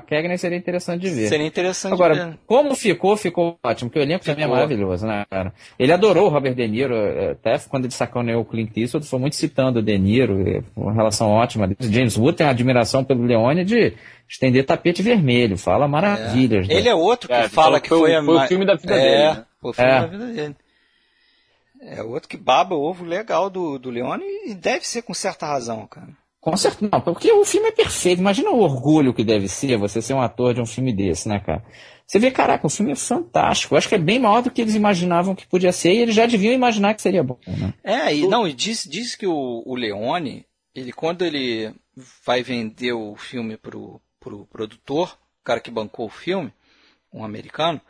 Cagney seria interessante de ver. Seria interessante Agora, de ver. como ficou, ficou ótimo, porque o elenco ficou. também é maravilhoso, né, cara? Ele adorou o Robert De Niro, é, até quando ele sacaneou o Clint Eastwood, foi muito citando o De Niro, é, uma relação ótima. James Wood tem admiração pelo Leone de estender tapete vermelho, fala maravilhas. É. Ele é outro que é, fala que foi, foi, a... foi o filme da vida é, dele. Né? Foi o filme da vida dele. É outro que baba o ovo legal do, do Leone e deve ser com certa razão, cara. Com certeza, não, porque o filme é perfeito. Imagina o orgulho que deve ser você ser um ator de um filme desse, né, cara? Você vê, caraca, o filme é fantástico. Eu acho que é bem maior do que eles imaginavam que podia ser e eles já deviam imaginar que seria bom, né? É, e não, e diz, diz que o, o Leone, ele quando ele vai vender o filme pro, pro produtor, o cara que bancou o filme, um americano,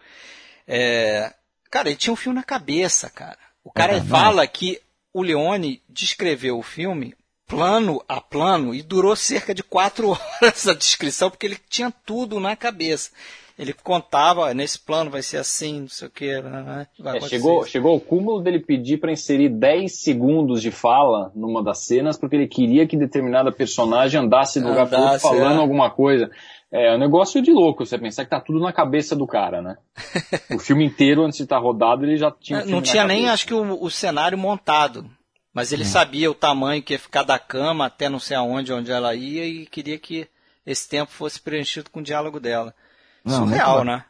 é, cara, ele tinha um filme na cabeça, cara. O cara é, fala que o Leone descreveu o filme plano a plano e durou cerca de quatro horas a descrição, porque ele tinha tudo na cabeça. Ele contava, nesse plano vai ser assim, não sei o que. É, chegou, chegou ao cúmulo dele pedir para inserir 10 segundos de fala numa das cenas, porque ele queria que determinada personagem andasse do lugar para outro falando é. alguma coisa. É um negócio de louco você pensar que tá tudo na cabeça do cara, né? o filme inteiro, antes de estar tá rodado, ele já tinha. Não tinha nem, acho que, o, o, cenário montado. Mas ele hum. sabia o tamanho que ia ficar da cama até não sei aonde, onde ela ia, e queria que esse tempo fosse preenchido com o diálogo dela. Não, Surreal, né?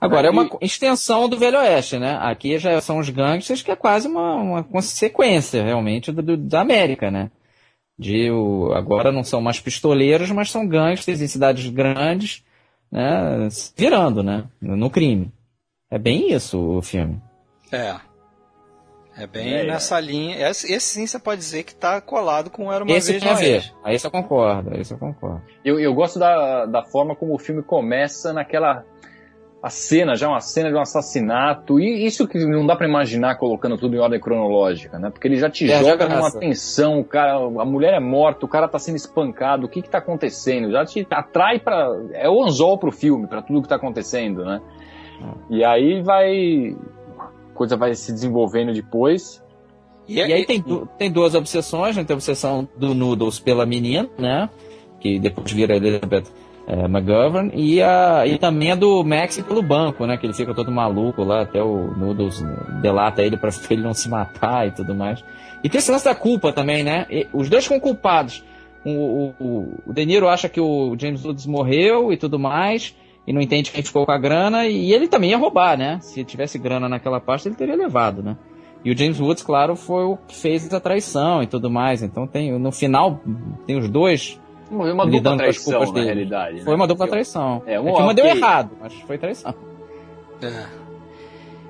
Agora, é uma extensão do Velho Oeste, né? Aqui já são os gangsters, que é quase uma, uma consequência, realmente, do, do, da América, né? De, o, agora não são mais pistoleiros, mas são gangsters em cidades grandes, né? Virando, né? No crime. É bem isso o filme. É. É bem é, nessa linha. Esse, esse, sim você pode dizer que está colado com Era Uma esse Vez na Ver. Aí eu concordo, aí eu concordo. Eu, eu gosto da, da forma como o filme começa naquela a cena, já uma cena de um assassinato, e isso que não dá para imaginar colocando tudo em ordem cronológica, né? Porque ele já te é, joga numa tensão, o cara, a mulher é morta, o cara tá sendo espancado, o que que tá acontecendo? Já te atrai para é o anzol pro filme, para tudo que tá acontecendo, né? E aí vai a coisa vai se desenvolvendo depois. E, e aí tem, tem duas obsessões, né? Tem a obsessão do Noodles pela menina, né? Que depois vira Elizabeth é, McGovern, e, a, e também a do Max pelo banco, né? Que ele fica todo maluco lá, até o Noodles delata ele para ele não se matar e tudo mais. E tem esse lance da culpa também, né? E, os dois ficam culpados. O, o, o De Niro acha que o James Woods morreu e tudo mais, e não entende quem ficou com a grana, e ele também ia roubar, né? Se tivesse grana naquela parte, ele teria levado, né? E o James Woods, claro, foi o que fez a traição e tudo mais. Então tem no final tem os dois foi uma dupla traição, na realidade. Né? Foi uma dupla traição. É, um, é que uma deu errado, mas foi traição. É.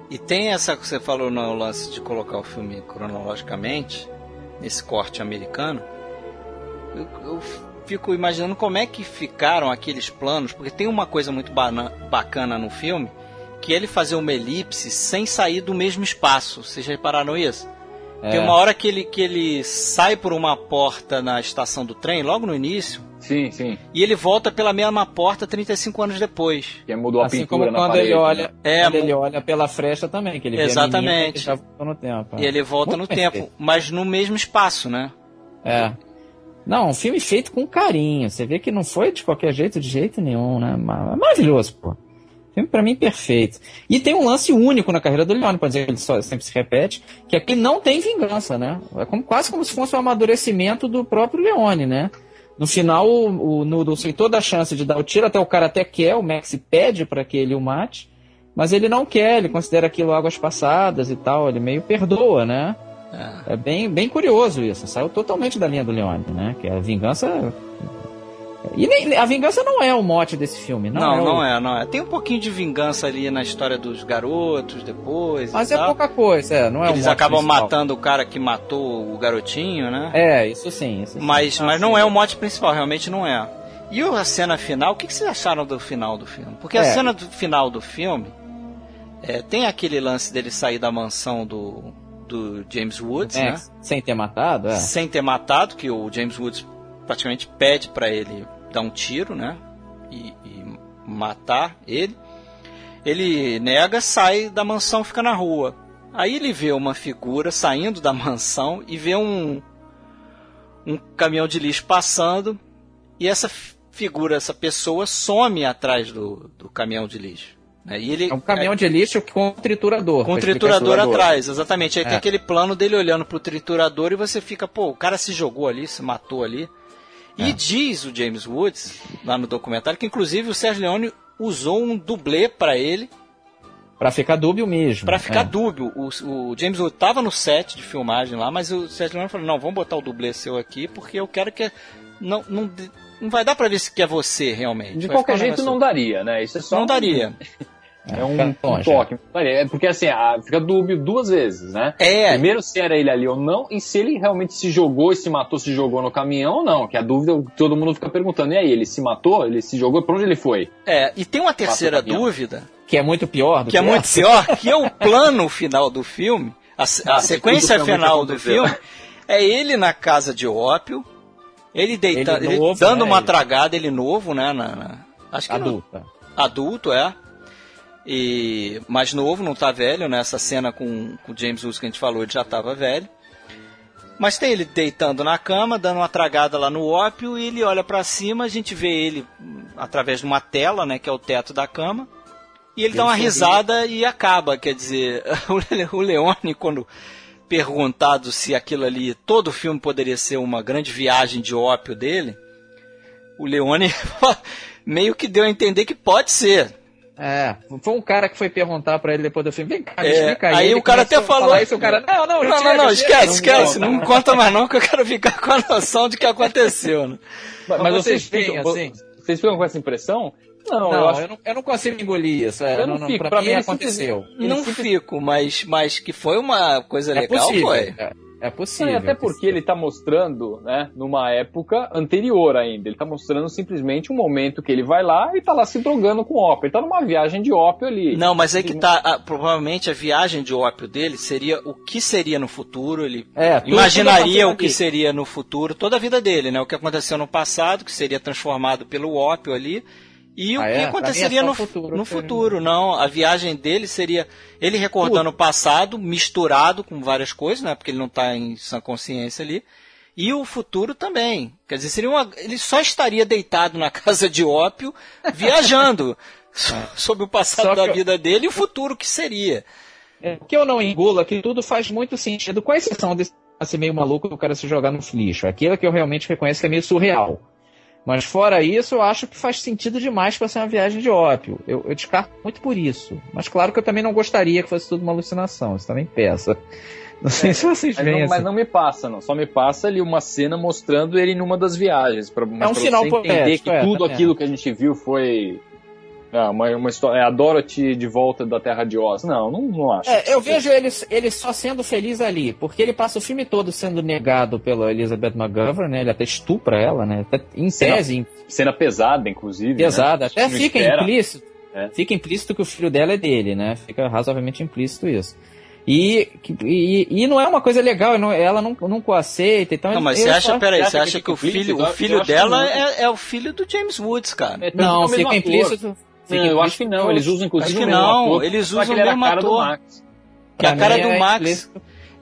E tem essa que você falou no lance de colocar o filme cronologicamente, nesse corte americano. Eu, eu fico imaginando como é que ficaram aqueles planos, porque tem uma coisa muito bacana no filme, que é ele fazer uma elipse sem sair do mesmo espaço. Vocês já repararam isso? É. Tem uma hora que ele, que ele sai por uma porta na estação do trem, logo no início, Sim, sim. E ele volta pela mesma porta 35 anos depois. Que mudou assim a pintura como quando parede, ele olha, né? É, quando ele olha pela fresta também, que ele vê a menina Exatamente. e já voltou no tempo. E ele volta Muito no tempo, mas no mesmo espaço, né? É. Não, um filme feito com carinho. Você vê que não foi de qualquer jeito, de jeito nenhum, né? Ma- Maravilhoso, pô. Filme pra mim perfeito. E tem um lance único na carreira do Leone, pode dizer que ele só, sempre se repete, que é que não tem vingança, né? É como, quase como se fosse um amadurecimento do próprio Leone, né? No final, o, o Nudo tem toda a chance de dar o tiro, até o cara até quer, o Max pede para que ele o mate, mas ele não quer, ele considera aquilo águas passadas e tal, ele meio perdoa, né? É bem, bem curioso isso. Saiu totalmente da linha do Leone, né? Que a vingança. E nem, a vingança não é o mote desse filme, não, Não, é. o- não é, não é. Tem um pouquinho de vingança ali na história dos garotos depois. Mas é tal. pouca coisa, é, não é Eles acabam principal. matando o cara que matou o garotinho, né? É, isso sim. Isso sim. Mas, mas não é o mote principal, realmente não é. E a cena final, o que que vocês acharam do final do filme? Porque a É. cena do final do filme é, tem aquele lance dele sair da mansão do, do James Woods, É, né? sem ter matado, é. Sem ter matado, que o James Woods praticamente pede pra ele dar um tiro, né? E, e matar ele. Ele nega, sai da mansão, fica na rua. Aí ele vê uma figura saindo da mansão e vê um um caminhão de lixo passando e essa figura, essa pessoa some atrás do, do caminhão de lixo. né? E ele É um caminhão de lixo com triturador. com triturador atrás, exatamente. Aí tem É. aquele plano dele olhando pro triturador e você fica, pô, o cara se jogou ali, se matou ali. E É. diz o James Woods, lá no documentário, que inclusive o Sérgio Leone usou um dublê pra ele, Pra ficar dúbio mesmo. pra ficar é. dúbio. O, o James Woods tava no set de filmagem lá, mas o Sérgio Leone falou: não, vamos botar o dublê seu aqui, porque eu quero que. Não, não, não vai dar pra ver se que é você realmente. De Vai qualquer jeito não daria, né? Isso é só Não um- daria. É um, um toque. É porque assim, ah, fica dúbio duas vezes, né? É, Primeiro se era ele ali ou não, e se ele realmente se jogou e se matou, se jogou no caminhão ou não. Que a dúvida, todo mundo fica perguntando, e aí, ele se matou? Ele se jogou? Pra onde ele foi? é. E tem uma terceira dúvida, Que é muito pior do que é muito pior, que é o plano final do filme, a, a Ah, sequência realmente final do filme, é ele na casa de ópio, ele deitando, Ele ele novo, dando né, uma ele- tragada, ele novo, né? na- na- acho que no- adulta. adulto, é. E mais novo, não tá velho, né? Essa cena com, com o James Woods que a gente falou, ele já tava velho. Mas tem ele deitando na cama, dando uma tragada lá no ópio, e ele olha pra cima, a gente vê ele através de uma tela, né, que é o teto da cama. E ele dá uma risada e acaba, quer dizer, o Leone quando perguntado se aquilo ali, todo o filme poderia ser uma grande viagem de ópio dele, o Leone meio que deu a entender que pode ser. É, foi um cara que foi perguntar pra ele depois do filme, vem cá, me É, explica aí. aí Ele o cara até falou- Isso, o cara, não, não, Não, não, não, esquece, não esquece. Não conta mais não, que eu quero ficar com a noção de que aconteceu. Né? Mas, Mas vocês, vocês ficam, veem, assim? vocês ficam com essa impressão? Não, Não, eu acho eu, não, eu não consigo engolir isso. é, Eu não fico, pra, pra mim, ele aconteceu. Não fico, mas, mas que foi uma coisa É legal, possível. foi. É, é possível. e até porque ele tá mostrando, né, numa época anterior ainda. Ele tá mostrando simplesmente um momento que ele vai lá e tá lá se drogando com ópio. Ele tá numa viagem de ópio ali. Não, mas é que tá. ah, provavelmente a viagem de ópio dele seria o que seria no futuro. Ele É, imaginaria o que ali. seria no futuro, toda a vida dele, né? O que aconteceu no passado, que seria transformado pelo ópio ali. E o Ah, que é? É aconteceria só no futuro, no futuro. Não, a viagem dele seria ele recordando o passado, misturado com várias coisas, né? Porque ele não está em sã consciência ali. E o futuro também. Quer dizer, seria uma, ele só estaria deitado na casa de ópio, viajando so- sobre o passado Só da que vida dele e o futuro que seria. É, o que eu não engulo é que tudo faz muito sentido, com exceção desse lance meio maluco do cara se jogar no lixo. Aquilo que eu realmente reconheço que é meio surreal. Mas fora isso, eu acho que faz sentido demais para ser uma viagem de ópio. Eu, eu descarto muito por isso. Mas claro que eu também não gostaria que fosse tudo uma alucinação. Isso também peça. Não sei se vocês Mas veem não, assim. mas não me passa, não. Só me passa ali uma cena mostrando ele numa das viagens. Pra, É um pra final você entender poético, que é, tudo também. aquilo que a gente viu foi. Ah, uma, uma história. É a Dorothy de volta da Terra de Oz. Não, não, não acho. É, eu vejo ele, ele só sendo feliz ali, porque ele passa o filme todo sendo negado pela Elizabeth McGovern, né? Ele até estupra ela, né? Até, em Sim, tese, Cena pesada, inclusive. pesada. Né? Até Não fica espera. implícito. É. Fica implícito que o filho dela é dele, né? Fica razoavelmente implícito isso. E, e, e não é uma coisa legal, não, ela não, nunca aceita. Então não, mas você acha, peraí, você acha que, que o filho, o filho dela é, é, o filho do James Woods, cara? É, não, fica implícito. Não, eu acho que não, eles usam inclusive acho que não, ator, eles usam o mesmo ator. Que é a cara do é Max.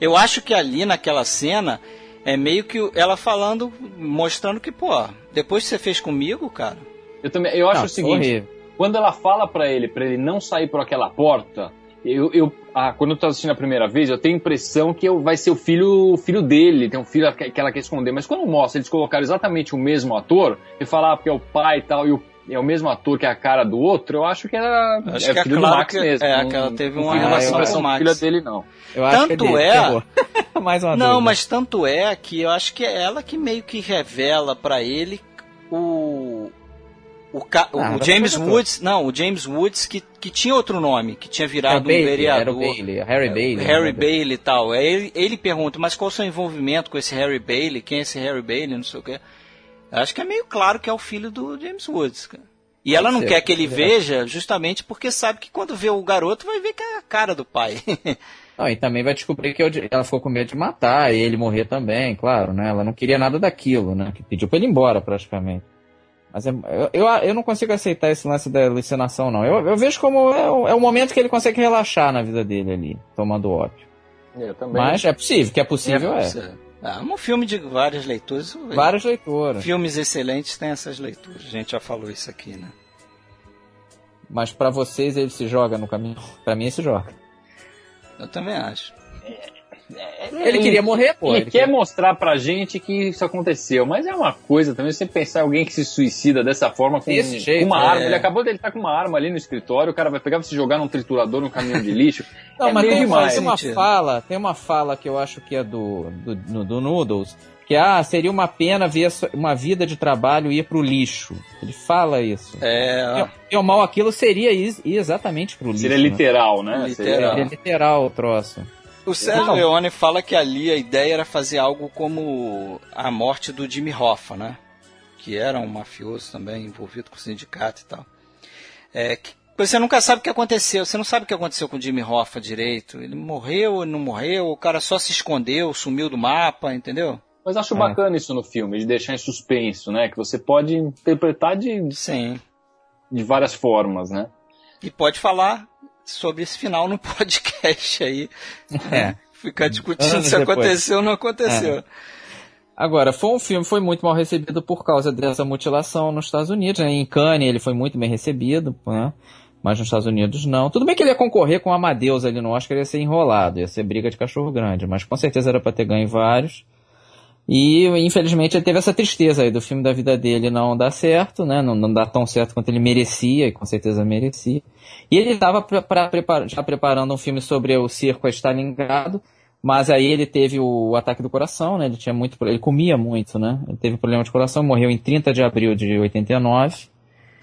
Eu acho que ali naquela cena é meio que ela falando, mostrando que, pô, depois que você fez comigo, cara. Eu também, eu acho não, o seguinte, quando ela fala para ele, para ele não sair por aquela porta, eu, eu ah, quando eu tô assistindo a primeira vez, eu tenho a impressão que eu, vai ser o filho, o filho dele, tem um filho que ela quer esconder. Mas quando mostra, eles colocaram exatamente o mesmo ator, e falar ah, porque é o pai e tal, e o, é o mesmo ator que é a cara do outro, eu acho que era acho é que filho é claro do Max que, mesmo. É, que ela teve uma relação com o Max. filha dele, não. Eu acho tanto que é, dele, é mais uma Não, dúvida. mas tanto é que eu acho que é ela que meio que revela para ele o o, ca... ah, o James Woods, não, o James Woods que, que tinha outro nome, que tinha virado um vereador. Era o Bailey, Harry é, Bailey. Harry Bailey e tal. Aí ele, ele pergunta, mas qual o seu envolvimento com esse Harry Bailey? Quem é esse Harry Bailey? Não sei o quê. Acho que é meio claro que é o filho do James Woods. Cara. E ela não ser, quer que ele veja justamente porque sabe que quando vê o garoto vai ver que é a cara do pai. Não, e também vai descobrir que ela ficou com medo de matar e ele morrer também, claro, né? Ela não queria nada daquilo, né? Que pediu pra ele ir embora praticamente. Mas é, eu, eu não consigo aceitar esse lance da alucinação, não. Eu, eu vejo como é o, é o momento que ele consegue relaxar na vida dele ali, tomando ópio. Eu também. Mas é possível, que é possível, é. é. É um filme de várias leituras. Várias leituras. Filmes excelentes têm essas leituras. A gente já falou isso aqui, né? Mas para vocês ele se joga no caminho? Para mim ele se joga. Eu também acho. É, ele, ele queria morrer, pô. Ele, ele quer, quer mostrar pra gente que isso aconteceu, mas é uma coisa também você pensar alguém que se suicida dessa forma com, jeito, uma é. arma. Ele acabou de ele tá com uma arma ali no escritório, o cara vai pegar e se jogar num triturador, num caminhão de lixo. Não, é mas tem, demais. Tem uma fala, tem uma fala que eu acho que é do, do, do, do Noodles, que ah, seria uma pena ver uma vida de trabalho ir pro lixo. Ele fala isso. É. E o mal aquilo seria ir exatamente pro lixo. Seria literal, né? né? Literal. Seria literal o troço. O Sérgio. Leone fala que ali a ideia era fazer algo como a morte do Jimmy Hoffa, né? Que era um mafioso também, envolvido com o sindicato e tal. É, que você nunca sabe o que aconteceu. Você não sabe o que aconteceu com o Jimmy Hoffa direito. Ele morreu, ele não morreu, o cara só se escondeu, sumiu do mapa, entendeu? Mas acho é. bacana isso no filme, de deixar em suspenso, né? Que você pode interpretar de, Sim. de várias formas, né? E pode falar sobre esse final no podcast aí. É. Ficar discutindo Anos se depois. aconteceu ou não aconteceu. É. Agora, foi um filme foi muito mal recebido por causa dessa mutilação nos Estados Unidos. Né? Em Cannes ele foi muito bem recebido, né? mas nos Estados Unidos não. Tudo bem que ele ia concorrer com Amadeus ali no Oscar, ia ser enrolado, ia ser briga de cachorro grande, mas com certeza era para ter ganho vários. E infelizmente ele teve essa tristeza aí do filme da vida dele não dar certo, né? Não, não dar tão certo quanto ele merecia, e com certeza merecia. E ele estava prepar, já preparando um filme sobre o circo a Stalingrado, mas aí ele teve o ataque do coração, né? Ele tinha muito, ele comia muito, né? Ele teve problema de coração, morreu em 30 de abril de 89.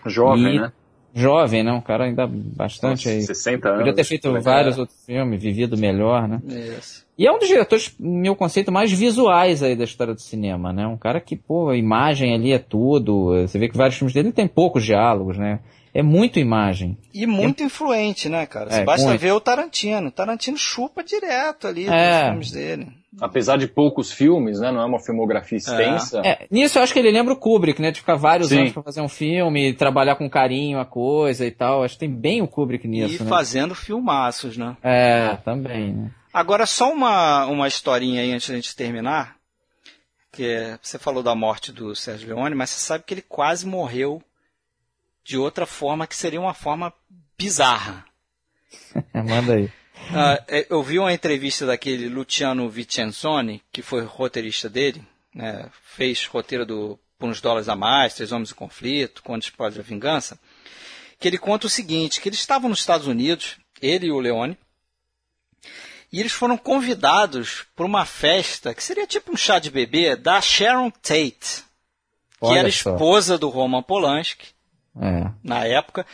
Jovem, e, né? Jovem, né? Um cara ainda bastante aí. 60 anos. Podia ter feito vários outros filmes, vivido melhor, né? Isso. E é um dos diretores, meu conceito, mais visuais aí da história do cinema, né? Um cara que, pô, a imagem ali é tudo. Você vê que vários filmes dele tem poucos diálogos, né? É muito imagem. E muito é... influente, né, cara? Você é, basta muito. ver o Tarantino. O Tarantino chupa direto ali é. dos filmes dele. Apesar de poucos filmes, né? Não é uma filmografia extensa. É. é nisso eu acho que ele lembra o Kubrick, né? De ficar vários Sim. anos pra fazer um filme, trabalhar com carinho a coisa e tal. Acho que tem bem o Kubrick nisso. E né? fazendo filmaços, né? É, também, né? Agora, só uma, uma historinha aí antes da gente terminar. Que é, você falou da morte do Sérgio Leone, mas você sabe que ele quase morreu de outra forma que seria uma forma bizarra. Manda aí. Uh, eu vi uma entrevista daquele Luciano Vicenzoni, que foi roteirista dele, né, fez roteiro do Por uns Dólares a Mais, Três Homens em Conflito, Quando Explode a Vingança, que ele conta o seguinte, que eles estavam nos Estados Unidos, ele e o Leone, e eles foram convidados para uma festa, que seria tipo um chá de bebê, da Sharon Tate, que Olha era esposa do Roman Polanski, é. na época.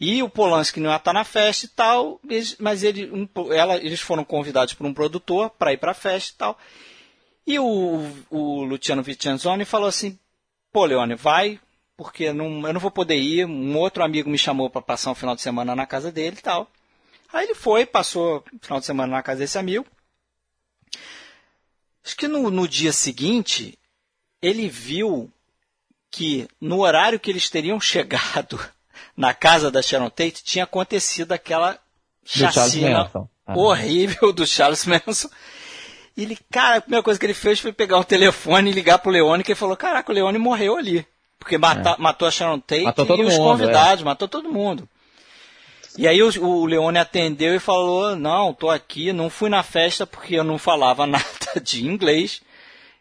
E o Polanski não ia estar na festa e tal, mas ele, um, ela, eles foram convidados por um produtor para ir para a festa e tal. E o, o Luciano Vicenzoni falou assim: pô, Leone, vai, porque não, eu não vou poder ir. Um outro amigo me chamou para passar um final de semana na casa dele e tal. Aí ele foi, passou final de semana na casa desse amigo. Acho que no, no dia seguinte, ele viu que no horário que eles teriam chegado na casa da Sharon Tate, tinha acontecido aquela chacina ah. horrível do Charles Manson. E ele, cara, a primeira coisa que ele fez foi pegar o telefone e ligar pro Leone, que ele falou, caraca, o Leone morreu ali. Porque mata, é. matou a Sharon Tate matou e os mundo, convidados, é. matou todo mundo. E aí o, o Leone atendeu e falou, não, tô aqui, não fui na festa porque eu não falava nada de inglês.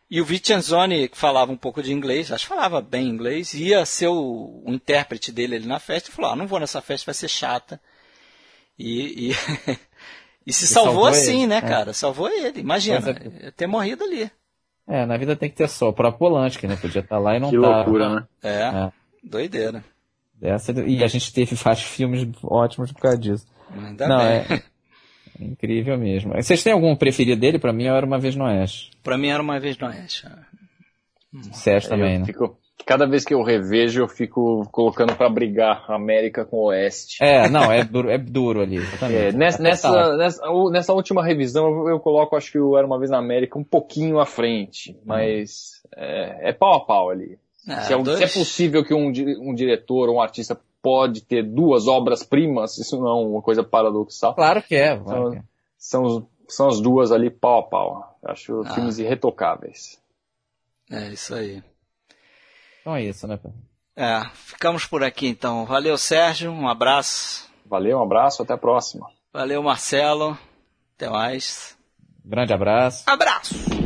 E o Vicenzoni, que falava um pouco de inglês, acho que falava bem inglês, ia ser o, o intérprete dele ali na festa e falou: ah, não vou nessa festa, vai ser chata. E, e, e se salvou, salvou, assim, ele. né, é. cara? Salvou ele. Imagina, é... ter morrido ali. É, na vida tem que ter só. O próprio Polanski, né? Podia estar tá lá e não que tá. Que loucura, né? É, é. doideira. Essa, e a gente teve vários filmes ótimos por causa disso. Ainda não, bem. É, Incrível mesmo. Vocês têm algum preferido dele? Para mim era Uma Vez no Oeste. Para mim era Uma Vez no Oeste. Sérgio também, eu né? Fico, cada vez que eu revejo, eu fico colocando para brigar América com o Oeste. É, não, é duro, é duro ali. É, nessa, nessa, nessa, nessa, última revisão, eu, eu, coloco, acho que o Era Uma Vez na América um pouquinho à frente, mas hum. é, é, pau a pau ali. É, se, é, se, é, possível que um, um diretor ou um artista pode ter duas obras-primas, isso não é uma coisa paradoxal. Claro que é. Claro são, que é. São, são as duas ali pau a pau. Acho ah. filmes irretocáveis. É isso aí. Então é isso, né? É, ficamos por aqui então. Valeu, Sérgio, um abraço. Valeu, um abraço, até a próxima. Valeu, Marcelo. Até mais. Grande abraço. Abraço.